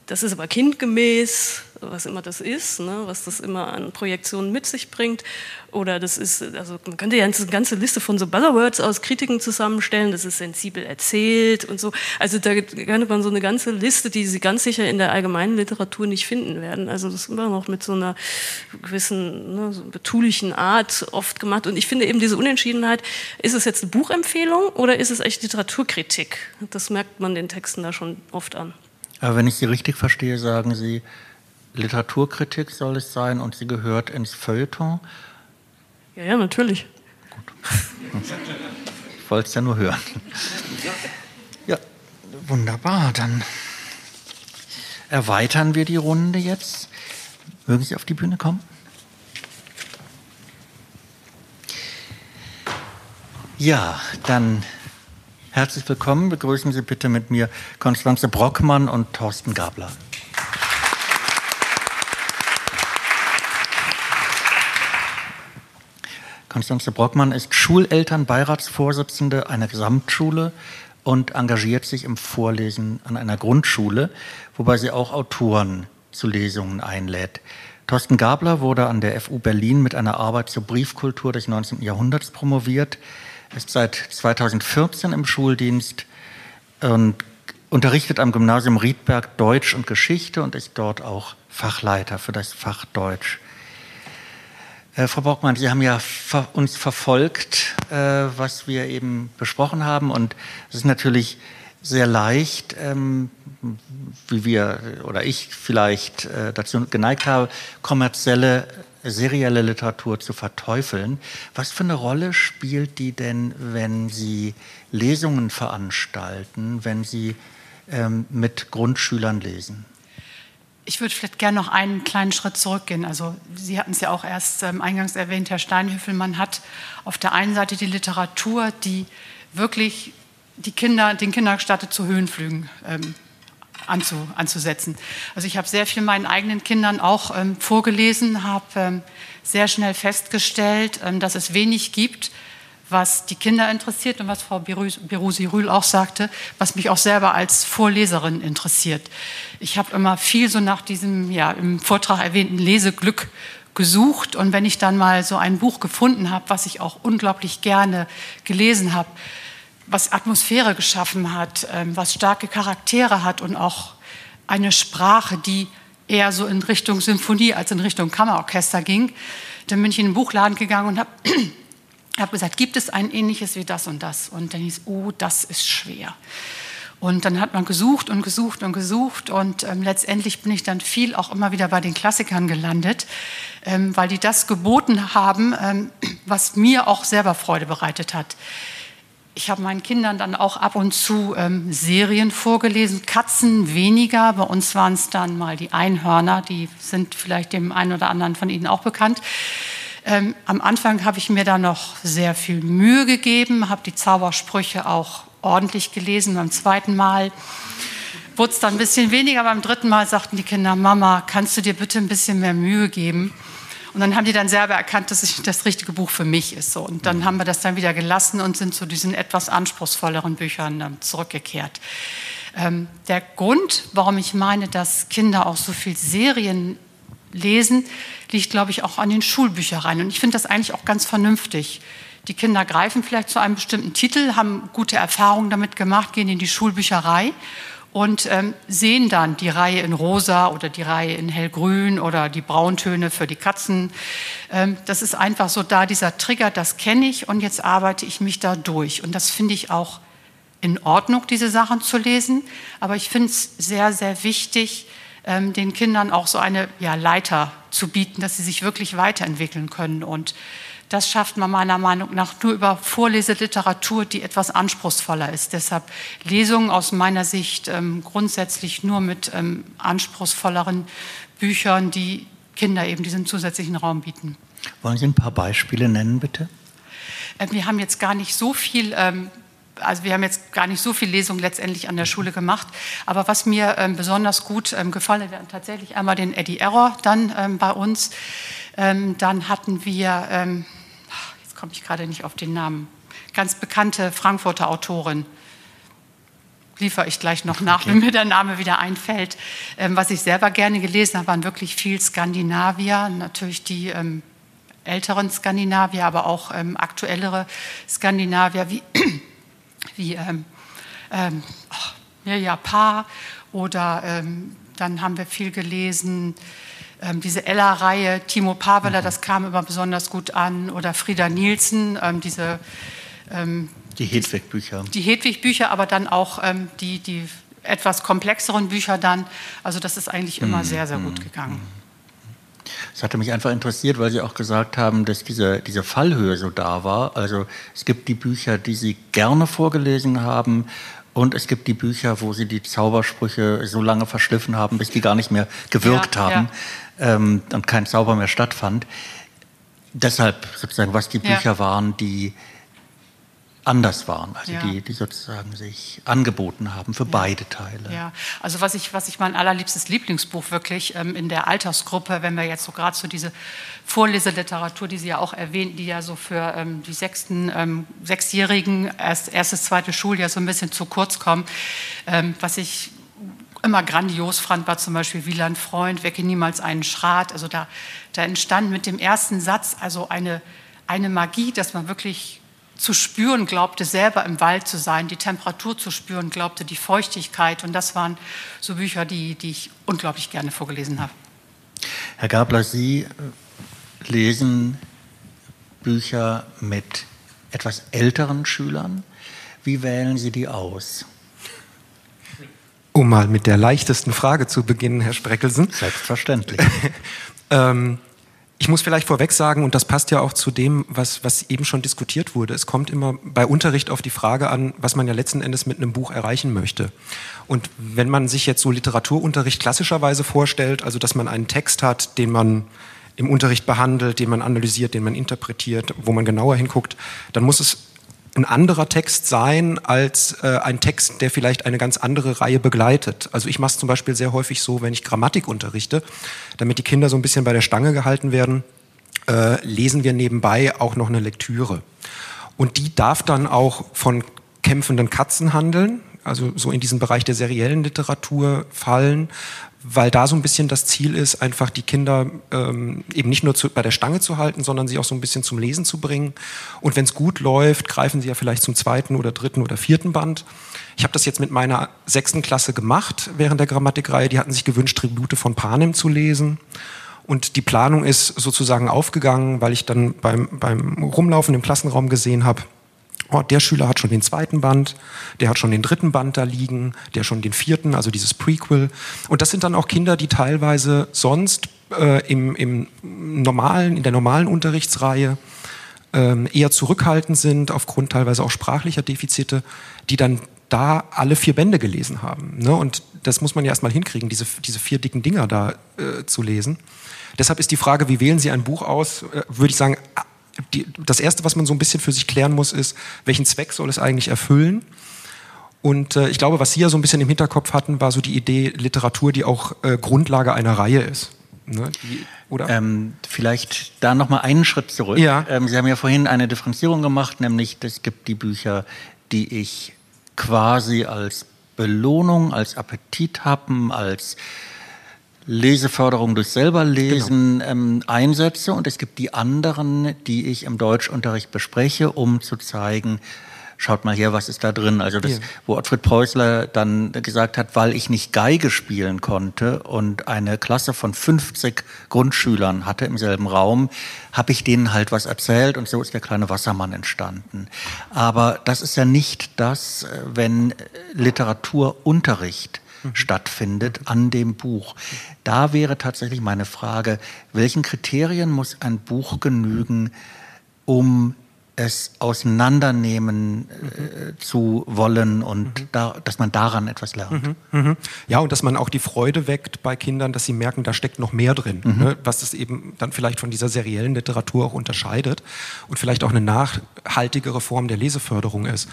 das ist aber kindgemäß, was immer das ist, ne, was das immer an Projektionen mit sich bringt. Oder das ist, also man könnte ja eine ganze Liste von so Buzzwords aus Kritiken zusammenstellen, das ist sensibel erzählt und so. Also da könnte man so eine ganze Liste, die Sie ganz sicher in der allgemeinen Literatur nicht finden werden. Also das ist immer noch mit so einer gewissen ne, so betulichen Art oft gemacht. Und ich finde eben diese Unentschiedenheit, ist es jetzt eine Buchempfehlung oder ist es echt Literaturkritik? Das merkt man den Texten da schon oft an. Aber wenn ich Sie richtig verstehe, sagen Sie, Literaturkritik soll es sein und sie gehört ins Feuilleton? Ja, ja, natürlich. Gut. Ich wollte es ja nur hören. Ja, wunderbar. Dann erweitern wir die Runde jetzt. Mögen Sie auf die Bühne kommen? Ja, dann Herzlich willkommen. Begrüßen Sie bitte mit mir Konstanze Brockmann und Thorsten Gabler. Konstanze Brockmann ist Schulelternbeiratsvorsitzende einer Gesamtschule und engagiert sich im Vorlesen an einer Grundschule, wobei sie auch Autoren zu Lesungen einlädt. Thorsten Gabler wurde an der FU Berlin mit einer Arbeit zur Briefkultur des 19. Jahrhunderts promoviert ist seit 2014 im Schuldienst und unterrichtet am Gymnasium Riedberg Deutsch und Geschichte und ist dort auch Fachleiter für das Fach Deutsch. Äh, Frau Bockmann, Sie haben ja ver uns verfolgt, äh, was wir eben besprochen haben und es ist natürlich sehr leicht, ähm, wie wir oder ich vielleicht äh, dazu geneigt habe, kommerzielle serielle Literatur zu verteufeln. Was für eine Rolle spielt die denn, wenn Sie Lesungen veranstalten, wenn Sie ähm, mit Grundschülern lesen? Ich würde vielleicht gerne noch einen kleinen Schritt zurückgehen. Also Sie hatten es ja auch erst ähm, eingangs erwähnt, Herr Steinhüffel, man hat auf der einen Seite die Literatur, die wirklich die Kinder, den Kindern gestattet, zu Höhenflügen ähm, anzu, anzusetzen. Also ich habe sehr viel meinen eigenen Kindern auch ähm, vorgelesen, habe ähm, sehr schnell festgestellt, ähm, dass es wenig gibt, was die Kinder interessiert und was Frau Berusi-Rühl auch sagte, was mich auch selber als Vorleserin interessiert. Ich habe immer viel so nach diesem ja, im Vortrag erwähnten Leseglück gesucht und wenn ich dann mal so ein Buch gefunden habe, was ich auch unglaublich gerne gelesen habe, was Atmosphäre geschaffen hat, ähm, was starke Charaktere hat und auch eine Sprache, die eher so in Richtung Symphonie als in Richtung Kammerorchester ging. Dann bin ich in den Buchladen gegangen und habe hab gesagt, gibt es ein ähnliches wie das und das? Und dann hieß, oh, das ist schwer. Und dann hat man gesucht und gesucht und gesucht und ähm, letztendlich bin ich dann viel auch immer wieder bei den Klassikern gelandet, ähm, weil die das geboten haben, ähm, was mir auch selber Freude bereitet hat. Ich habe meinen Kindern dann auch ab und zu ähm, Serien vorgelesen, Katzen weniger. Bei uns waren es dann mal die Einhörner, die sind vielleicht dem einen oder anderen von Ihnen auch bekannt. Ähm, am Anfang habe ich mir da noch sehr viel Mühe gegeben, habe die Zaubersprüche auch ordentlich gelesen. Beim zweiten Mal wurde es dann ein bisschen weniger. Beim dritten Mal sagten die Kinder, Mama, kannst du dir bitte ein bisschen mehr Mühe geben? Und dann haben die dann selber erkannt, dass es das richtige Buch für mich ist. So. Und dann haben wir das dann wieder gelassen und sind zu diesen etwas anspruchsvolleren Büchern ähm, zurückgekehrt. Ähm, der Grund, warum ich meine, dass Kinder auch so viel Serien lesen, liegt, glaube ich, auch an den Schulbüchereien. Und ich finde das eigentlich auch ganz vernünftig. Die Kinder greifen vielleicht zu einem bestimmten Titel, haben gute Erfahrungen damit gemacht, gehen in die Schulbücherei und ähm, sehen dann die Reihe in rosa oder die Reihe in hellgrün oder die Brauntöne für die Katzen. Ähm, das ist einfach so da, dieser Trigger, das kenne ich und jetzt arbeite ich mich da durch. Und das finde ich auch in Ordnung, diese Sachen zu lesen. Aber ich finde es sehr, sehr wichtig, ähm, den Kindern auch so eine ja, Leiter zu bieten, dass sie sich wirklich weiterentwickeln können. Und das schafft man meiner Meinung nach nur über Vorleseliteratur, die etwas anspruchsvoller ist. Deshalb Lesungen aus meiner Sicht ähm, grundsätzlich nur mit ähm, anspruchsvolleren Büchern, die Kinder eben diesen zusätzlichen Raum bieten. Wollen Sie ein paar Beispiele nennen, bitte? Äh, wir haben jetzt gar nicht so viel ähm, also wir haben jetzt gar nicht so viel Lesung letztendlich an der Schule gemacht, aber was mir ähm, besonders gut ähm, gefallen, wir hatten tatsächlich einmal den Eddie Error dann ähm, bei uns, ähm, dann hatten wir komme ich gerade nicht auf den Namen, ganz bekannte Frankfurter Autorin. Liefere ich gleich noch nach, okay. wenn mir der Name wieder einfällt. Ähm, was ich selber gerne gelesen habe, waren wirklich viel Skandinavier, natürlich die ähm, älteren Skandinavier, aber auch ähm, aktuellere Skandinavier wie, wie ähm, ähm, oh, Mirja Paar oder ähm, dann haben wir viel gelesen ähm, diese Ella-Reihe, Timo Paveler, mhm. das kam immer besonders gut an, oder Frieda Nielsen, ähm, diese ähm, die Hedwig-Bücher. Die Hedwig-Bücher, aber dann auch ähm, die, die etwas komplexeren Bücher dann. Also das ist eigentlich immer mhm. sehr, sehr gut mhm. gegangen. Es hatte mich einfach interessiert, weil Sie auch gesagt haben, dass diese, diese Fallhöhe so da war. Also es gibt die Bücher, die Sie gerne vorgelesen haben und es gibt die Bücher, wo Sie die Zaubersprüche so lange verschliffen haben, bis die gar nicht mehr gewirkt ja, haben. Ja ähm, und kein Zauber mehr stattfand. Deshalb sozusagen, was die Bücher ja. waren, die anders waren, also ja. die, die sozusagen sich angeboten haben für ja. beide Teile. Ja, also was ich, was ich mein allerliebstes Lieblingsbuch wirklich ähm, in der Altersgruppe, wenn wir jetzt so gerade so diese Vorleseliteratur, die Sie ja auch erwähnt, die ja so für ähm, die sechsten, ähm, Sechsjährigen, erst, erstes, zweites Schuljahr so ein bisschen zu kurz kommen, ähm, was ich immer grandios fand, war zum Beispiel Wieland Freund, wecke niemals einen Schrat. Also da, da entstand mit dem ersten Satz also eine, eine Magie, dass man wirklich zu spüren glaubte, selber im Wald zu sein, die Temperatur zu spüren glaubte, die Feuchtigkeit. Und das waren so Bücher, die, die ich unglaublich gerne vorgelesen habe. Herr Gabler, Sie lesen Bücher mit etwas älteren Schülern. Wie wählen Sie die aus? Um mal mit der leichtesten Frage zu beginnen, Herr Spreckelsen. Selbstverständlich. ähm, ich muss vielleicht vorweg sagen, und das passt ja auch zu dem, was, was eben schon diskutiert wurde. Es kommt immer bei Unterricht auf die Frage an, was man ja letzten Endes mit einem Buch erreichen möchte. Und wenn man sich jetzt so Literaturunterricht klassischerweise vorstellt, also dass man einen Text hat, den man im Unterricht behandelt, den man analysiert, den man interpretiert, wo man genauer hinguckt, dann muss es ein anderer Text sein als äh, ein Text, der vielleicht eine ganz andere Reihe begleitet. Also ich mache es zum Beispiel sehr häufig so, wenn ich Grammatik unterrichte, damit die Kinder so ein bisschen bei der Stange gehalten werden, äh, lesen wir nebenbei auch noch eine Lektüre. Und die darf dann auch von kämpfenden Katzen handeln, also so in diesen Bereich der seriellen Literatur fallen, weil da so ein bisschen das Ziel ist, einfach die Kinder ähm, eben nicht nur zu, bei der Stange zu halten, sondern sie auch so ein bisschen zum Lesen zu bringen. Und wenn es gut läuft, greifen sie ja vielleicht zum zweiten oder dritten oder vierten Band. Ich habe das jetzt mit meiner sechsten Klasse gemacht während der Grammatikreihe. Die hatten sich gewünscht, Tribute von Panem zu lesen. Und die Planung ist sozusagen aufgegangen, weil ich dann beim, beim Rumlaufen im Klassenraum gesehen habe, oh, der Schüler hat schon den zweiten Band, der hat schon den dritten Band da liegen, der schon den vierten, also dieses Prequel. Und das sind dann auch Kinder, die teilweise sonst äh, im, im normalen, in der normalen Unterrichtsreihe ähm, eher zurückhaltend sind, aufgrund teilweise auch sprachlicher Defizite, die dann da alle vier Bände gelesen haben. Ne? Und das muss man ja erstmal hinkriegen, diese, diese vier dicken Dinger da äh, zu lesen. Deshalb ist die Frage, wie wählen Sie ein Buch aus, äh, würde ich sagen, die, das Erste, was man so ein bisschen für sich klären muss, ist, welchen Zweck soll es eigentlich erfüllen? Und äh, ich glaube, was Sie ja so ein bisschen im Hinterkopf hatten, war so die Idee Literatur, die auch äh, Grundlage einer Reihe ist. Ne? Die, oder? Ähm, vielleicht da noch mal einen Schritt zurück. Ja. Ähm, Sie haben ja vorhin eine Differenzierung gemacht, nämlich es gibt die Bücher, die ich quasi als Belohnung, als Appetit haben, als Leseförderung durch selber lesen genau. ähm, einsetze und es gibt die anderen, die ich im Deutschunterricht bespreche, um zu zeigen, schaut mal her, was ist da drin. Also das, ja. wo Ottfried Preußler dann gesagt hat, weil ich nicht Geige spielen konnte und eine Klasse von 50 Grundschülern hatte im selben Raum, habe ich denen halt was erzählt und so ist der kleine Wassermann entstanden. Aber das ist ja nicht das, äh, wenn Literaturunterricht mhm. stattfindet an dem Buch. Da wäre tatsächlich meine Frage, welchen Kriterien muss ein Buch genügen, um es auseinandernehmen äh, zu wollen und mhm. da, dass man daran etwas lernt. Mhm. Mhm. Ja, und dass man auch die Freude weckt bei Kindern, dass sie merken, da steckt noch mehr drin, mhm. ne? was es eben dann vielleicht von dieser seriellen Literatur auch unterscheidet und vielleicht auch eine nachhaltigere Form der Leseförderung ist.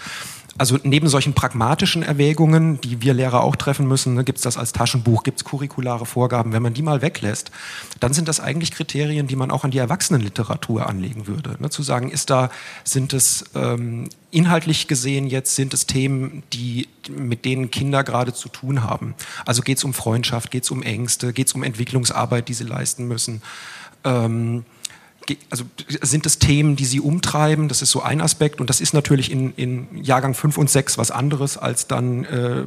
Also neben solchen pragmatischen Erwägungen, die wir Lehrer auch treffen müssen, ne, gibt es das als Taschenbuch, gibt es curriculare Vorgaben, wenn man die mal weglässt, dann sind das eigentlich Kriterien, die man auch an die Erwachsenenliteratur anlegen würde. Ne, zu sagen, ist da, sind es ähm, inhaltlich gesehen jetzt, sind es Themen, die, mit denen Kinder gerade zu tun haben. Also geht es um Freundschaft, geht es um Ängste, geht es um Entwicklungsarbeit, die sie leisten müssen. Ähm, also sind es Themen, die Sie umtreiben? Das ist so ein Aspekt und das ist natürlich in, in Jahrgang 5 und 6 was anderes als dann äh,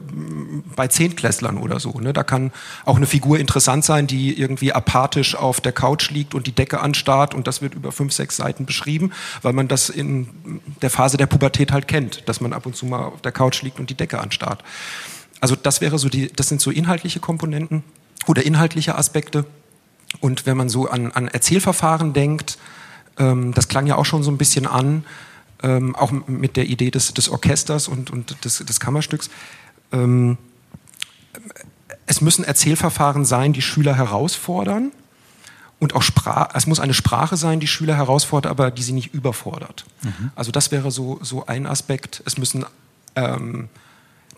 bei Zehntklässlern oder so. Ne? Da kann auch eine Figur interessant sein, die irgendwie apathisch auf der Couch liegt und die Decke anstarrt und das wird über fünf, sechs Seiten beschrieben, weil man das in der Phase der Pubertät halt kennt, dass man ab und zu mal auf der Couch liegt und die Decke anstarrt. Also das wäre so die, das sind so inhaltliche Komponenten oder inhaltliche Aspekte. Und wenn man so an, an Erzählverfahren denkt, ähm, das klang ja auch schon so ein bisschen an, ähm, auch mit der Idee des, des Orchesters und, und des, des Kammerstücks. Ähm, es müssen Erzählverfahren sein, die Schüler herausfordern. Und auch Sprache, es muss eine Sprache sein, die Schüler herausfordert, aber die sie nicht überfordert. Mhm. Also das wäre so, so ein Aspekt. Es müssen ähm,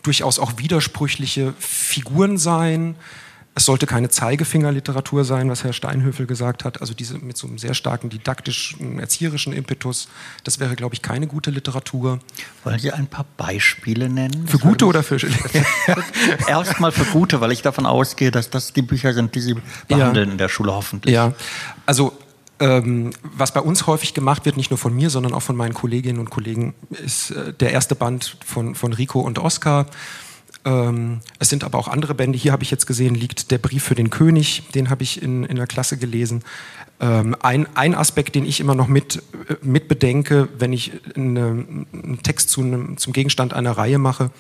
durchaus auch widersprüchliche Figuren sein. Es sollte keine Zeigefingerliteratur sein, was Herr Steinhöfel gesagt hat. Also diese mit so einem sehr starken didaktischen, erzieherischen Impetus. Das wäre, glaube ich, keine gute Literatur. Wollen Sie ein paar Beispiele nennen? Für gute oder für Erstmal für gute, weil ich davon ausgehe, dass das die Bücher sind, die Sie behandeln ja. in der Schule hoffentlich. Ja, also ähm, was bei uns häufig gemacht wird, nicht nur von mir, sondern auch von meinen Kolleginnen und Kollegen, ist äh, der erste Band von, von Rico und Oskar. Ähm, es sind aber auch andere Bände. Hier habe ich jetzt gesehen, liegt der Brief für den König. Den habe ich in, in der Klasse gelesen. Ähm, ein, ein Aspekt, den ich immer noch mit, äh, mit bedenke, wenn ich eine, einen Text zu einem, zum Gegenstand einer Reihe mache,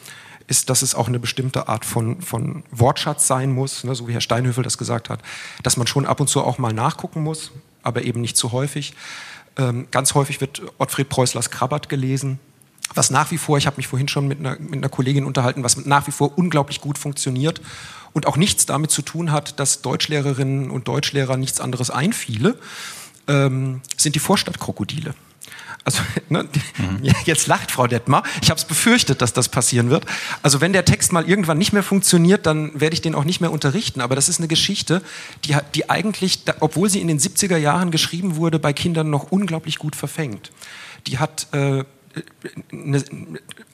ist, dass es auch eine bestimmte Art von, von Wortschatz sein muss, ne, so wie Herr Steinhöfel das gesagt hat, dass man schon ab und zu auch mal nachgucken muss, aber eben nicht zu häufig. Ähm, ganz häufig wird Ottfried Preußlers Krabbert gelesen was nach wie vor, ich habe mich vorhin schon mit einer, mit einer Kollegin unterhalten, was nach wie vor unglaublich gut funktioniert und auch nichts damit zu tun hat, dass Deutschlehrerinnen und Deutschlehrer nichts anderes einfiele, ähm, sind die Vorstadtkrokodile. Also ne, mhm. jetzt lacht Frau Detmar. Ich habe es befürchtet, dass das passieren wird. Also wenn der Text mal irgendwann nicht mehr funktioniert, dann werde ich den auch nicht mehr unterrichten. Aber das ist eine Geschichte, die, die eigentlich, obwohl sie in den 70er Jahren geschrieben wurde, bei Kindern noch unglaublich gut verfängt. Die hat äh,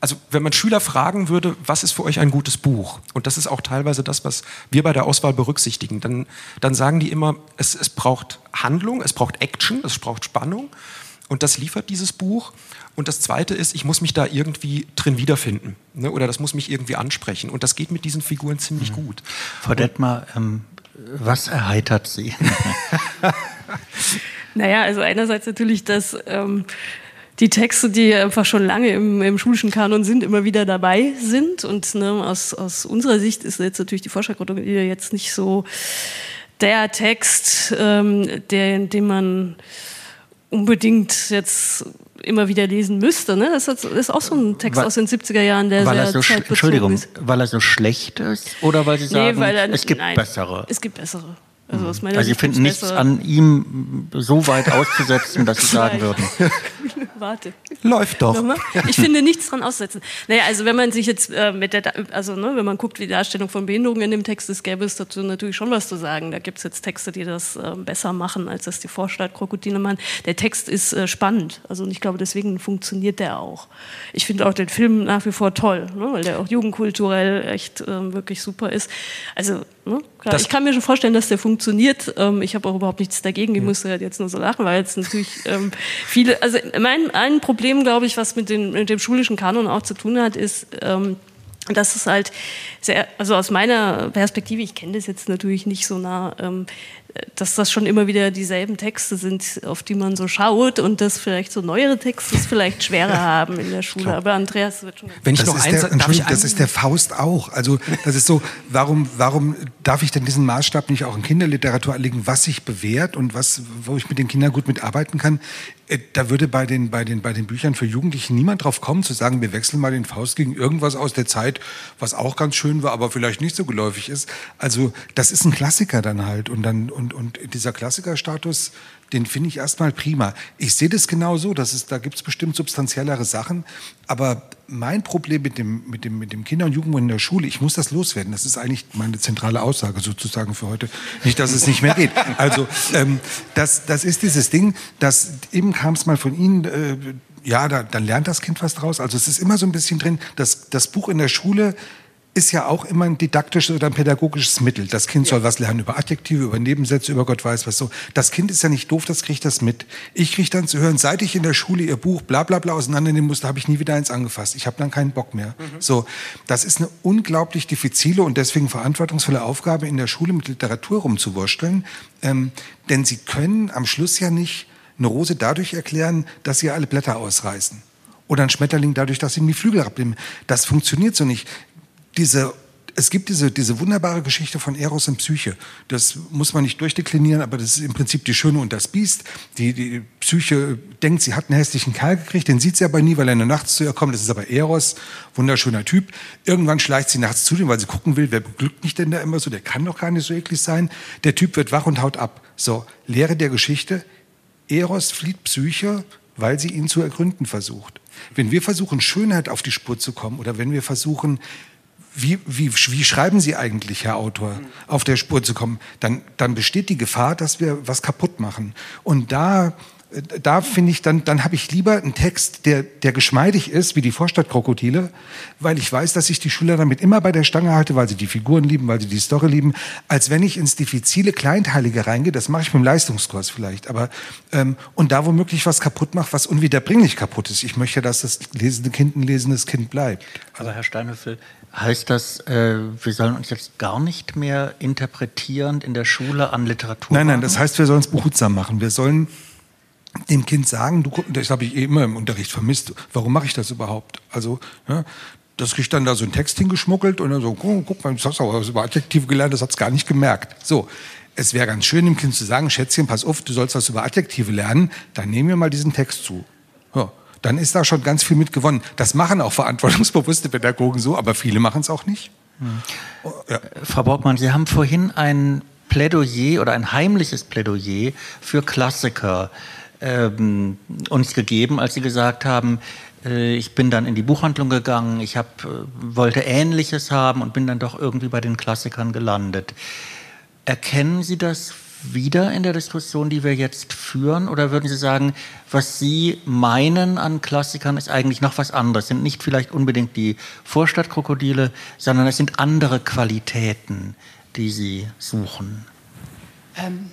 also wenn man Schüler fragen würde, was ist für euch ein gutes Buch? Und das ist auch teilweise das, was wir bei der Auswahl berücksichtigen. Dann, dann sagen die immer, es, es braucht Handlung, es braucht Action, es braucht Spannung. Und das liefert dieses Buch. Und das Zweite ist, ich muss mich da irgendwie drin wiederfinden. Ne? Oder das muss mich irgendwie ansprechen. Und das geht mit diesen Figuren ziemlich mhm. gut. Frau Detmar, ähm, was erheitert Sie? naja, also einerseits natürlich, dass ähm, die Texte, die einfach schon lange im, im, schulischen Kanon sind, immer wieder dabei sind. Und ne, aus, aus unserer Sicht ist jetzt natürlich die Forschergruppe jetzt nicht so der Text, ähm, der, den man unbedingt jetzt immer wieder lesen müsste. Ne? Das ist auch so ein Text weil, aus den 70er Jahren, der weil sehr er so Entschuldigung, ist. weil er so schlecht ist oder weil Sie sagen, nee, er, es gibt nein, bessere? Es gibt bessere. Also, aus meiner also Sie finden nichts besser- an ihm so weit auszusetzen, dass Sie sagen würden. Warte. Läuft doch. Nochmal? Ich finde nichts dran aussetzen. Naja, also wenn man sich jetzt äh, mit der, also ne, wenn man guckt, wie die Darstellung von Behinderungen in dem Text ist, gäbe es dazu natürlich schon was zu sagen. Da gibt es jetzt Texte, die das äh, besser machen, als das die Vorstadt Krokodile machen. Der Text ist äh, spannend, also und ich glaube, deswegen funktioniert der auch. Ich finde auch den Film nach wie vor toll, ne, weil der auch jugendkulturell echt ähm, wirklich super ist. Also ne, klar, ich kann mir schon vorstellen, dass der funktioniert. Ähm, ich habe auch überhaupt nichts dagegen. Ich musste halt jetzt nur so lachen, weil jetzt natürlich ähm, viele, also mein ein Problem, glaube ich, was mit, den, mit dem schulischen Kanon auch zu tun hat, ist, ähm, dass es halt sehr, also aus meiner Perspektive, ich kenne das jetzt natürlich nicht so nah, ähm, dass das schon immer wieder dieselben Texte sind, auf die man so schaut und dass vielleicht so neuere Texte es vielleicht schwerer haben in der Schule. Aber Andreas wird schon. Wenn ich Das noch ist, eins, der, darf ich das ist der Faust auch. Also das ist so, warum, warum darf ich denn diesen Maßstab nicht auch in Kinderliteratur anlegen, was sich bewährt und was, wo ich mit den Kindern gut mitarbeiten kann? Äh, Da würde bei den, bei, den, bei den Büchern für Jugendliche niemand drauf kommen, zu sagen, wir wechseln mal den Faust gegen irgendwas aus der Zeit, was auch ganz schön war, aber vielleicht nicht so geläufig ist. Also das ist ein Klassiker dann halt. Und, dann, und, und dieser Klassikerstatus, den finde ich erstmal prima. Ich sehe das genau so, dass es, da gibt es bestimmt substanziellere Sachen, aber mein Problem mit dem, mit dem, mit dem Kinder- und Jugendbuch in der Schule, ich muss das loswerden. Das ist eigentlich meine zentrale Aussage sozusagen für heute. Nicht, dass es nicht mehr geht. Also ähm, das, das ist dieses Ding, dass eben kam es mal von Ihnen, äh, ja, da, dann lernt das Kind was draus. Also es ist immer so ein bisschen drin, dass das Buch in der Schule ist ja auch immer ein didaktisches oder ein pädagogisches Mittel. Das Kind soll was lernen über Adjektive, über Nebensätze, über Gott weiß was so. Das Kind ist ja nicht doof, das kriegt das mit. Ich kriege dann zu hören, seit ich in der Schule ihr Buch bla bla bla auseinandernehmen musste, habe ich nie wieder eins angefasst. Ich habe dann keinen Bock mehr. So, das ist eine unglaublich diffizile und deswegen verantwortungsvolle Aufgabe, in der Schule mit Literatur rumzuwursteln. Ähm, denn sie können am Schluss ja nicht eine Rose dadurch erklären, dass sie alle Blätter ausreißen. Oder ein Schmetterling dadurch, dass sie ihm die Flügel abnehmen. Das funktioniert so nicht diese, es gibt diese, diese wunderbare Geschichte von Eros und Psyche. Das muss man nicht durchdeklinieren, aber das ist im Prinzip die Schöne und das Biest. Die, die Psyche denkt, sie hat einen hässlichen Kerl gekriegt, den sieht sie aber nie, weil er nur nachts zu ihr kommt. Das ist aber Eros, wunderschöner Typ. Irgendwann schleicht sie nachts zu ihm, weil sie gucken will, wer beglückt mich denn da immer so? Der kann doch gar nicht so eklig sein. Der Typ wird wach und haut ab. So, Lehre der Geschichte. Eros flieht Psyche, weil sie ihn zu ergründen versucht. Wenn wir versuchen, Schönheit auf die Spur zu kommen oder wenn wir versuchen, wie, wie, wie schreiben Sie eigentlich, Herr Autor, auf der Spur zu kommen, dann, dann besteht die Gefahr, dass wir was kaputt machen. Und da, da finde ich, dann, dann habe ich lieber einen Text, der, der geschmeidig ist, wie die Vorstadtkrokodile, weil ich weiß, dass ich die Schüler damit immer bei der Stange halte, weil sie die Figuren lieben, weil sie die Story lieben, als wenn ich ins diffizile, kleinteilige reingehe. Das mache ich mit dem Leistungskurs vielleicht. Aber, ähm, und da womöglich was kaputt mache, was unwiederbringlich kaputt ist. Ich möchte, dass das lesende Kind ein lesendes Kind bleibt. Aber Herr Steinhöfel, heißt das, äh, wir sollen uns jetzt gar nicht mehr interpretierend in der Schule an Literatur Nein, nein, das heißt, wir sollen es behutsam machen. Wir sollen dem Kind sagen, du, das habe ich eh immer im Unterricht vermisst, warum mache ich das überhaupt? Also, ja, das kriegt dann da so einen Text hingeschmuggelt und dann so, guck, guck mal, auch was über Adjektive gelernt, das hat es gar nicht gemerkt. So, es wäre ganz schön, dem Kind zu sagen, Schätzchen, pass auf, du sollst was über Adjektive lernen, dann nehmen wir mal diesen Text zu. Ja, dann ist da schon ganz viel mit gewonnen. Das machen auch verantwortungsbewusste Pädagogen so, aber viele machen es auch nicht. Oh, ja. Frau Borgmann, Sie haben vorhin ein Plädoyer oder ein heimliches Plädoyer für Klassiker ähm, uns gegeben, als Sie gesagt haben, äh, ich bin dann in die Buchhandlung gegangen, ich hab, äh, wollte Ähnliches haben und bin dann doch irgendwie bei den Klassikern gelandet. Erkennen Sie das wieder in der Diskussion, die wir jetzt führen? Oder würden Sie sagen, was Sie meinen an Klassikern ist eigentlich noch was anderes? Sind nicht vielleicht unbedingt die Vorstadtkrokodile, sondern es sind andere Qualitäten, die Sie suchen. Ähm,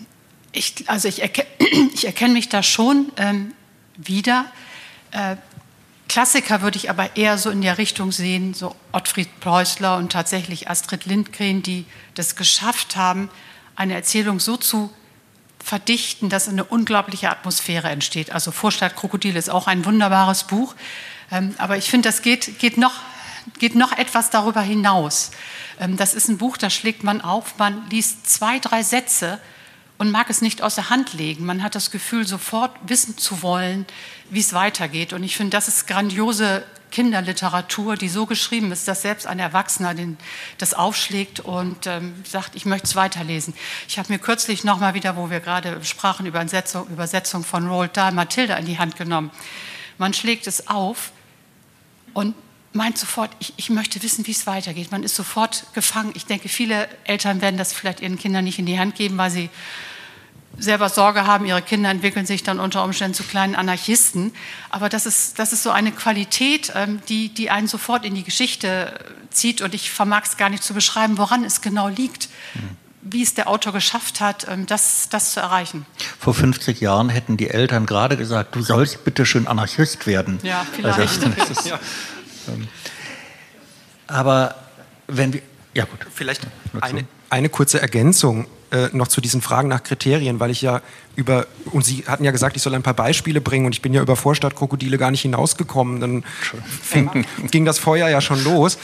ich, also ich, erke ich erkenne mich da schon ähm, wieder. Äh, Klassiker würde ich aber eher so in der Richtung sehen, so Ottfried Preußler und tatsächlich Astrid Lindgren, die das geschafft haben, eine Erzählung so zu verdichten, dass eine unglaubliche Atmosphäre entsteht. Also Vorstadt Krokodil ist auch ein wunderbares Buch, ähm, aber ich finde, das geht, geht, noch, geht noch etwas darüber hinaus. Ähm, das ist ein Buch, da schlägt man auf, man liest zwei, drei Sätze und mag es nicht aus der Hand legen. Man hat das Gefühl, sofort wissen zu wollen, wie es weitergeht. Und ich finde, das ist grandiose Kinderliteratur, die so geschrieben ist, dass selbst ein Erwachsener den, das aufschlägt und ähm, sagt, ich möchte es weiterlesen. Ich habe mir kürzlich nochmal wieder, wo wir gerade sprachen über Übersetzung, Übersetzung von Roald Dahl, Mathilda in die Hand genommen. Man schlägt es auf und meint sofort, ich, ich möchte wissen, wie es weitergeht. Man ist sofort gefangen. Ich denke, viele Eltern werden das vielleicht ihren Kindern nicht in die Hand geben, weil sie selber Sorge haben, ihre Kinder entwickeln sich dann unter Umständen zu kleinen Anarchisten. Aber das ist, das ist so eine Qualität, ähm, die, die einen sofort in die Geschichte zieht. Und ich vermag es gar nicht zu beschreiben, woran es genau liegt. Mhm wie es der Autor geschafft hat, ähm, das, das zu erreichen. Vor 50 Jahren hätten die Eltern gerade gesagt, du sollst bitte schön Anarchist werden. Ja, vielleicht. Also, ist, ja. Ähm, aber wenn wir, ja gut. Vielleicht eine, eine kurze Ergänzung äh, noch zu diesen Fragen nach Kriterien, weil ich ja über, und Sie hatten ja gesagt, ich soll ein paar Beispiele bringen und ich bin ja über Vorstadtkrokodile gar nicht hinausgekommen, dann fing, ging das Feuer ja schon los,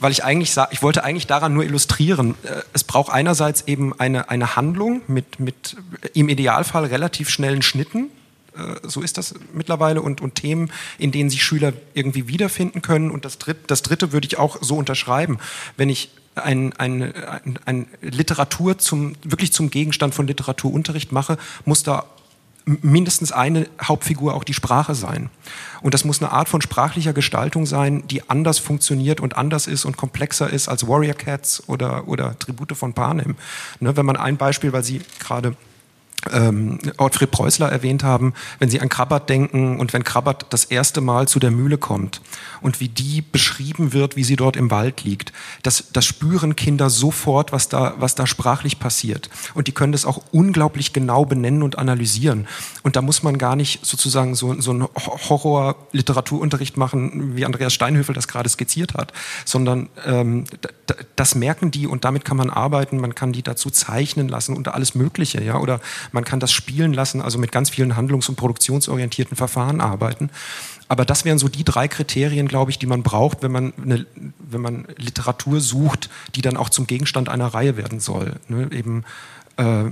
weil ich eigentlich, ich wollte eigentlich daran nur illustrieren, äh, es braucht einerseits eben eine, eine Handlung mit, mit im Idealfall relativ schnellen Schnitten, äh, so ist das mittlerweile und, und Themen, in denen sich Schüler irgendwie wiederfinden können. Und das, Dritte, das Dritte würde ich auch so unterschreiben. Wenn ich ein, ein, ein, ein Literatur zum, wirklich zum Gegenstand von Literaturunterricht mache, muss da mindestens eine Hauptfigur auch die Sprache sein. Und das muss eine Art von sprachlicher Gestaltung sein, die anders funktioniert und anders ist und komplexer ist als Warrior Cats oder, oder Tribute von Panem. Ne, wenn man ein Beispiel, weil Sie gerade ähm, Ottfried Preußler erwähnt haben, wenn Sie an Krabbert denken und wenn Krabbert das erste Mal zu der Mühle kommt und wie die beschrieben wird, wie sie dort im Wald liegt, das, das spüren Kinder sofort, was da, was da sprachlich passiert. Und die können das auch unglaublich genau benennen und analysieren. Und da muss man gar nicht sozusagen so, so einen Horror-Literaturunterricht machen, wie Andreas Steinhöfel das gerade skizziert hat, sondern ähm, das merken die und damit kann man arbeiten, man kann die dazu zeichnen lassen und alles Mögliche, ja, oder man kann das spielen lassen, also mit ganz vielen handlungs- und produktionsorientierten Verfahren arbeiten. Aber das wären so die drei Kriterien, glaube ich, die man braucht, wenn man, eine, wenn man Literatur sucht, die dann auch zum Gegenstand einer Reihe werden soll. Ne? Eben äh,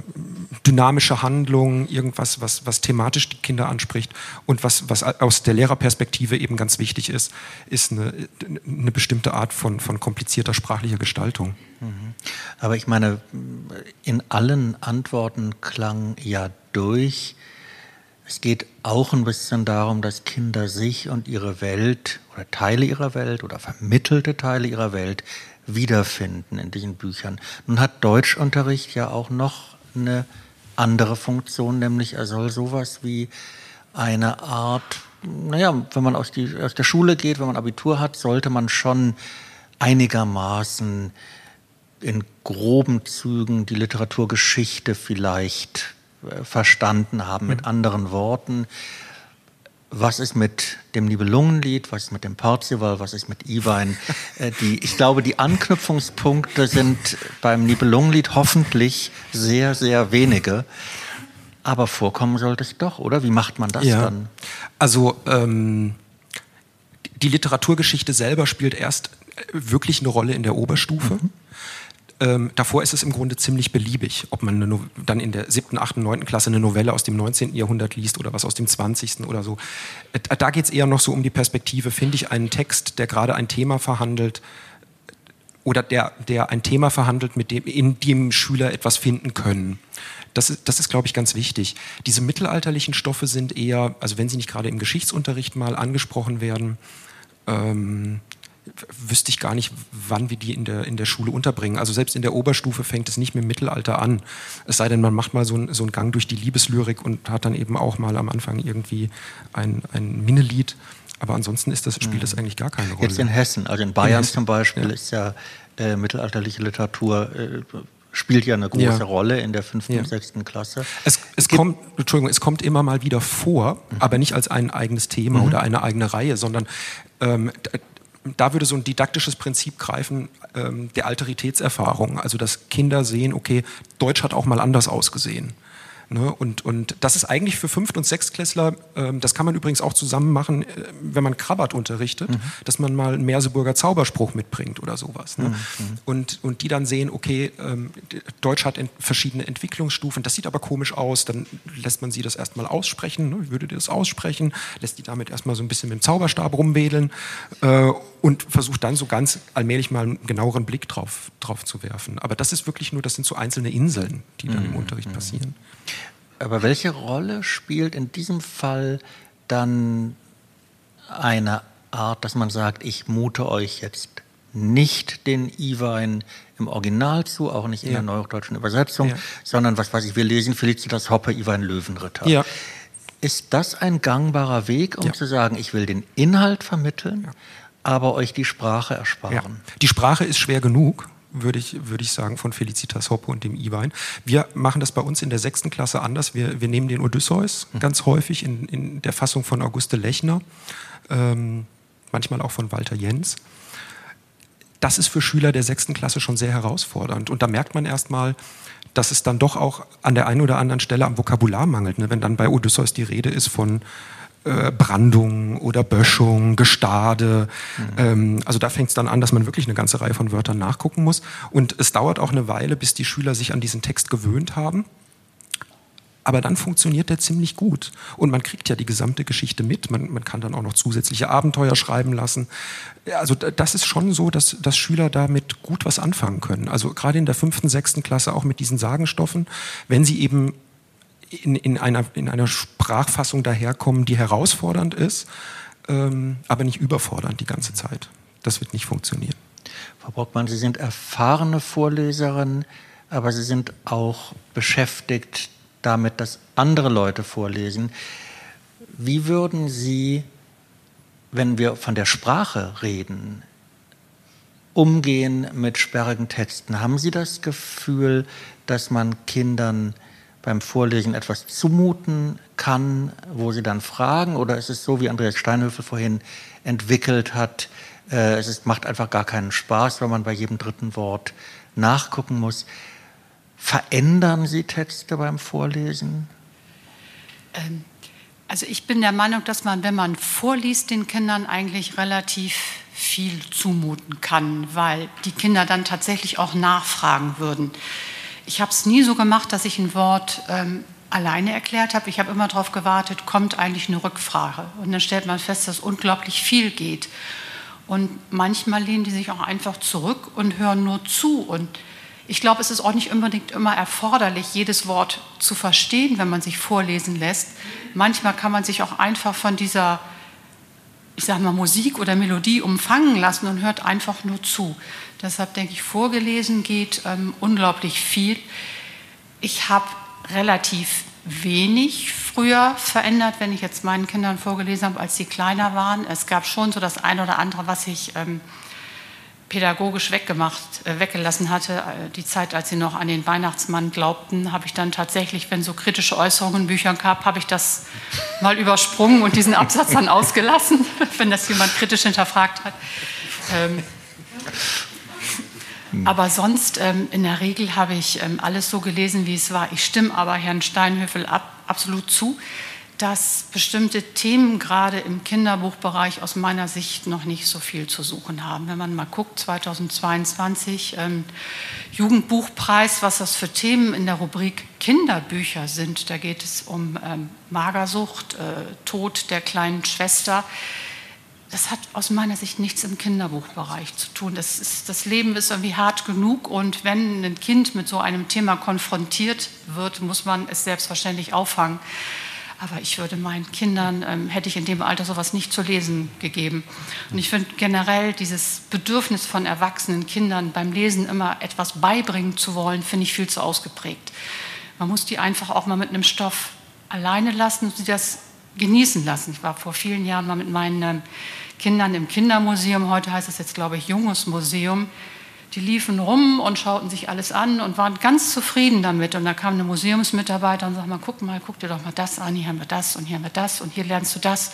dynamische Handlung, irgendwas, was, was thematisch die Kinder anspricht und was, was aus der Lehrerperspektive eben ganz wichtig ist, ist eine, eine bestimmte Art von, von komplizierter sprachlicher Gestaltung. Mhm. Aber ich meine, in allen Antworten klang ja durch, es geht auch ein bisschen darum, dass Kinder sich und ihre Welt oder Teile ihrer Welt oder vermittelte Teile ihrer Welt wiederfinden in diesen Büchern. Nun hat Deutschunterricht ja auch noch eine andere Funktion, nämlich er soll sowas wie eine Art, naja, wenn man aus, die, aus der Schule geht, wenn man Abitur hat, sollte man schon einigermaßen in groben Zügen die Literaturgeschichte vielleicht äh, verstanden haben, mit mhm. anderen Worten was ist mit dem Nibelungenlied, was ist mit dem Parzival, was ist mit Iwein. Äh, die, ich glaube, die Anknüpfungspunkte sind beim Nibelungenlied hoffentlich sehr, sehr wenige. Aber vorkommen sollte es doch, oder? Wie macht man das ja. dann? Also ähm, die Literaturgeschichte selber spielt erst wirklich eine Rolle in der Oberstufe. Mhm. Ähm, davor ist es im Grunde ziemlich beliebig, ob man no dann in der siebten, achten, neunten Klasse eine Novelle aus dem 19. Jahrhundert liest oder was aus dem 20. oder so. Äh, da geht es eher noch so um die Perspektive. Finde ich einen Text, der gerade ein Thema verhandelt, oder der, der ein Thema verhandelt, mit dem, in dem Schüler etwas finden können. Das ist, das ist, glaube ich, ganz wichtig. Diese mittelalterlichen Stoffe sind eher, also wenn sie nicht gerade im Geschichtsunterricht mal angesprochen werden, ähm, wüsste ich gar nicht, wann wir die in der, in der Schule unterbringen. Also selbst in der Oberstufe fängt es nicht mit dem Mittelalter an. Es sei denn, man macht mal so, ein, so einen Gang durch die Liebeslyrik und hat dann eben auch mal am Anfang irgendwie ein, ein Minnelied. Aber ansonsten ist das, spielt das mhm. eigentlich gar keine Rolle. Jetzt in Hessen, also in Bayern in zum Beispiel, ja. ist ja äh, mittelalterliche Literatur äh, spielt ja eine große ja. Rolle in der fünften ja. und sechsten Klasse. Es, es kommt, Entschuldigung, es kommt immer mal wieder vor, mhm. aber nicht als ein eigenes Thema mhm. oder eine eigene Reihe, sondern ähm, da würde so ein didaktisches Prinzip greifen ähm, der Alteritätserfahrung, also dass Kinder sehen, okay, Deutsch hat auch mal anders ausgesehen. Ne? Und, und das ist eigentlich für Fünft- und Sechstklässler, äh, das kann man übrigens auch zusammen machen, äh, wenn man Krabbert unterrichtet, mhm. dass man mal einen Merseburger Zauberspruch mitbringt oder sowas. Ne? Mhm. Und, und die dann sehen, okay, ähm, Deutsch hat ent verschiedene Entwicklungsstufen, das sieht aber komisch aus, dann lässt man sie das erstmal aussprechen, ne? wie würdet ihr das aussprechen, lässt die damit erstmal so ein bisschen mit dem Zauberstab rumwedeln äh, und versucht dann so ganz allmählich mal einen genaueren Blick drauf, drauf zu werfen. Aber das ist wirklich nur, das sind so einzelne Inseln, die dann mhm. im Unterricht passieren. Aber welche Rolle spielt in diesem Fall dann eine Art, dass man sagt, ich mute euch jetzt nicht den Iwein im Original zu, auch nicht in ja. der neudeutschen Übersetzung, ja. sondern was weiß ich, wir lesen Felicitas Hoppe, Iwein Löwenritter. Ja. Ist das ein gangbarer Weg, um zu sagen, ich will den Inhalt vermitteln, aber euch die Sprache ersparen? Die Sprache ist schwer genug würde ich, würde ich sagen, von Felicitas Hoppe und dem Iwein. Wir machen das bei uns in der sechsten Klasse anders. Wir, wir nehmen den Odysseus mhm. ganz häufig in, in der Fassung von Auguste Lechner, ähm, manchmal auch von Walter Jens. Das ist für Schüler der sechsten Klasse schon sehr herausfordernd. Und da merkt man erstmal, dass es dann doch auch an der einen oder anderen Stelle am Vokabular mangelt. Ne? Wenn dann bei Odysseus die Rede ist von äh, Brandung oder Böschung, Gestade. Mhm. Ähm, also da fängt es dann an, dass man wirklich eine ganze Reihe von Wörtern nachgucken muss. Und es dauert auch eine Weile, bis die Schüler sich an diesen Text gewöhnt haben. Aber dann funktioniert der ziemlich gut. Und man kriegt ja die gesamte Geschichte mit. Man, man kann dann auch noch zusätzliche Abenteuer schreiben lassen. Also das ist schon so, dass, dass Schüler damit gut was anfangen können. Also gerade in der fünften, sechsten Klasse auch mit diesen Sagenstoffen, wenn sie eben in, in, einer, in einer Sprachfassung daherkommen, die herausfordernd ist, ähm, aber nicht überfordernd die ganze Zeit. Das wird nicht funktionieren. Frau Brockmann, Sie sind erfahrene Vorleserin, aber Sie sind auch beschäftigt damit, dass andere Leute vorlesen. Wie würden Sie, wenn wir von der Sprache reden, umgehen mit sperrigen Texten? Haben Sie das Gefühl, dass man Kindern beim Vorlesen etwas zumuten kann, wo sie dann fragen? Oder ist es so, wie Andreas Steinhöfel vorhin entwickelt hat, äh, es ist, macht einfach gar keinen Spaß, wenn man bei jedem dritten Wort nachgucken muss. Verändern Sie Texte beim Vorlesen? Ähm, also ich bin der Meinung, dass man, wenn man vorliest, den Kindern eigentlich relativ viel zumuten kann, weil die Kinder dann tatsächlich auch nachfragen würden. Ich habe es nie so gemacht, dass ich ein Wort ähm, alleine erklärt habe. Ich habe immer darauf gewartet, kommt eigentlich eine Rückfrage. Und dann stellt man fest, dass unglaublich viel geht. Und manchmal lehnen die sich auch einfach zurück und hören nur zu. Und ich glaube, es ist auch nicht unbedingt immer erforderlich, jedes Wort zu verstehen, wenn man sich vorlesen lässt. Manchmal kann man sich auch einfach von dieser, ich sage mal, Musik oder Melodie umfangen lassen und hört einfach nur zu. Deshalb denke ich, vorgelesen geht ähm, unglaublich viel. Ich habe relativ wenig früher verändert, wenn ich jetzt meinen Kindern vorgelesen habe, als sie kleiner waren. Es gab schon so das eine oder andere, was ich ähm, pädagogisch weggemacht, äh, weggelassen hatte. Äh, die Zeit, als sie noch an den Weihnachtsmann glaubten, habe ich dann tatsächlich, wenn so kritische Äußerungen in Büchern gab, habe ich das mal übersprungen und diesen Absatz dann ausgelassen, wenn das jemand kritisch hinterfragt hat. Ähm, hm. Aber sonst, ähm, in der Regel habe ich ähm, alles so gelesen, wie es war. Ich stimme aber Herrn Steinhöfel ab, absolut zu, dass bestimmte Themen gerade im Kinderbuchbereich aus meiner Sicht noch nicht so viel zu suchen haben. Wenn man mal guckt, 2022 ähm, Jugendbuchpreis, was das für Themen in der Rubrik Kinderbücher sind. Da geht es um ähm, Magersucht, äh, Tod der kleinen Schwester das hat aus meiner Sicht nichts im Kinderbuchbereich zu tun. Das, ist, das Leben ist irgendwie hart genug und wenn ein Kind mit so einem Thema konfrontiert wird, muss man es selbstverständlich auffangen. Aber ich würde meinen Kindern, ähm, hätte ich in dem Alter sowas nicht zu lesen gegeben. Und ich finde generell dieses Bedürfnis von erwachsenen Kindern beim Lesen immer etwas beibringen zu wollen, finde ich viel zu ausgeprägt. Man muss die einfach auch mal mit einem Stoff alleine lassen und sie das genießen lassen. Ich war vor vielen Jahren mal mit meinen ähm, Kindern im Kindermuseum, heute heißt es jetzt, glaube ich, Junges Museum. Die liefen rum und schauten sich alles an und waren ganz zufrieden damit. Und da kam eine Museumsmitarbeiter und sagte mal, guck mal, guck dir doch mal das an, hier haben wir das und hier haben wir das und hier lernst du das.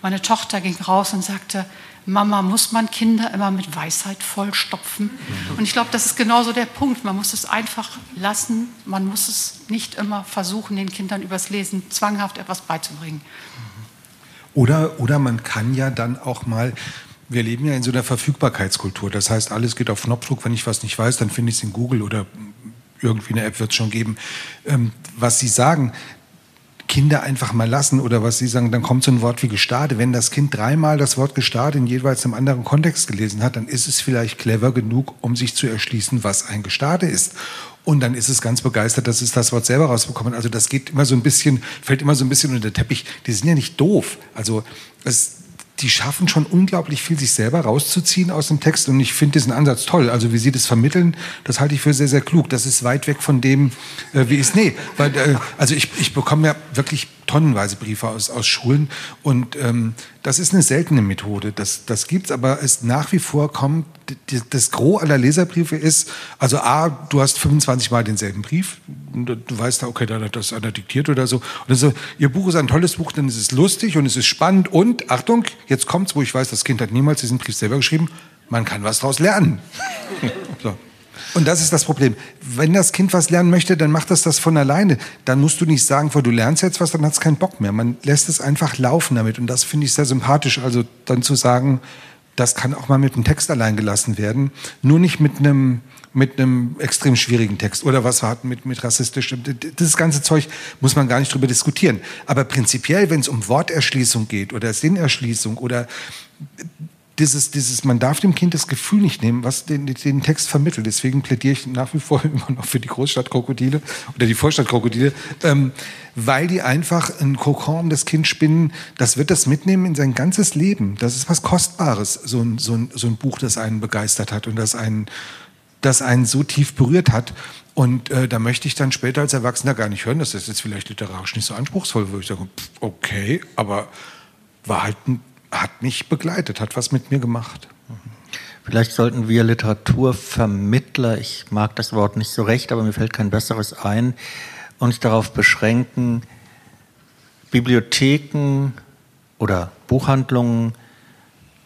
Meine Tochter ging raus und sagte, Mama, muss man Kinder immer mit Weisheit vollstopfen? Und ich glaube, das ist genauso der Punkt. Man muss es einfach lassen. Man muss es nicht immer versuchen, den Kindern übers Lesen zwanghaft etwas beizubringen. Oder, oder man kann ja dann auch mal wir leben ja in so einer Verfügbarkeitskultur. Das heißt, alles geht auf Knopfdruck. Wenn ich was nicht weiß, dann finde ich es in Google oder irgendwie eine App wird es schon geben. Ähm, was Sie sagen, Kinder einfach mal lassen oder was Sie sagen, dann kommt so ein Wort wie Gestade. Wenn das Kind dreimal das Wort Gestade in jeweils einem anderen Kontext gelesen hat, dann ist es vielleicht clever genug, um sich zu erschließen, was ein Gestade ist. Und dann ist es ganz begeistert, dass es das Wort selber rausbekommen. Also das geht immer so ein bisschen, fällt immer so ein bisschen unter den Teppich. Die sind ja nicht doof. Also es, die schaffen schon unglaublich viel, sich selber rauszuziehen aus dem Text. Und ich finde diesen Ansatz toll. Also wie sie das vermitteln, das halte ich für sehr, sehr klug. Das ist weit weg von dem, äh, wie es, nee, weil, äh, also ich, ich bekomme ja wirklich tonnenweise Briefe aus, aus Schulen und ähm, das ist eine seltene Methode. Das, das gibt's, aber es nach wie vor kommt, das Gros aller Leserbriefe ist, also A, du hast 25 Mal denselben Brief, du weißt, okay, da hat das einer diktiert oder so. Und so, ihr Buch ist ein tolles Buch, denn es ist lustig und es ist spannend und, Achtung, jetzt kommt's, wo ich weiß, das Kind hat niemals diesen Brief selber geschrieben, man kann was daraus lernen. Und das ist das Problem. Wenn das Kind was lernen möchte, dann macht das das von alleine. Dann musst du nicht sagen, du lernst jetzt was, dann hat es keinen Bock mehr. Man lässt es einfach laufen damit. Und das finde ich sehr sympathisch. Also dann zu sagen, das kann auch mal mit einem Text allein gelassen werden. Nur nicht mit einem, mit einem extrem schwierigen Text oder was wir hatten mit, mit rassistisch. Das ganze Zeug muss man gar nicht drüber diskutieren. Aber prinzipiell, wenn es um Worterschließung geht oder Sinnerschließung oder dieses, dieses, man darf dem Kind das Gefühl nicht nehmen, was den, den Text vermittelt. Deswegen plädiere ich nach wie vor immer noch für die Großstadtkrokodile oder die Vorstadtkrokodile, ähm, weil die einfach ein Kokon um das Kind spinnen. Das wird das mitnehmen in sein ganzes Leben. Das ist was Kostbares, so ein, so ein, so ein Buch, das einen begeistert hat und das einen, das einen so tief berührt hat. Und äh, da möchte ich dann später als Erwachsener gar nicht hören, das ist jetzt vielleicht literarisch nicht so anspruchsvoll, wo ich sage, okay, aber war halt ein hat mich begleitet, hat was mit mir gemacht. Vielleicht sollten wir Literaturvermittler, ich mag das Wort nicht so recht, aber mir fällt kein besseres ein, uns darauf beschränken, Bibliotheken oder Buchhandlungen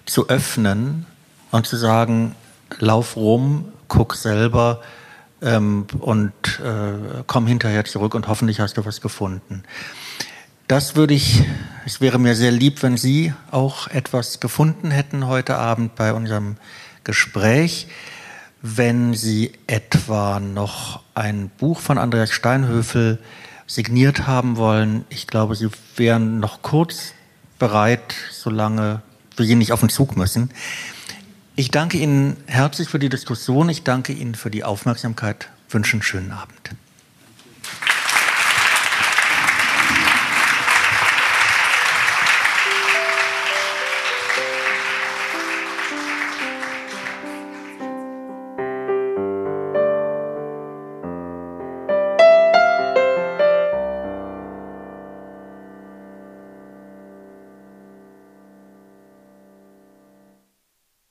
zu öffnen und zu sagen, lauf rum, guck selber ähm, und äh, komm hinterher zurück und hoffentlich hast du was gefunden. Das würde ich, es wäre mir sehr lieb, wenn Sie auch etwas gefunden hätten heute Abend bei unserem Gespräch. Wenn Sie etwa noch ein Buch von Andreas Steinhöfel signiert haben wollen, ich glaube, Sie wären noch kurz bereit, solange wir Sie nicht auf den Zug müssen. Ich danke Ihnen herzlich für die Diskussion. Ich danke Ihnen für die Aufmerksamkeit. Wünsche einen schönen Abend.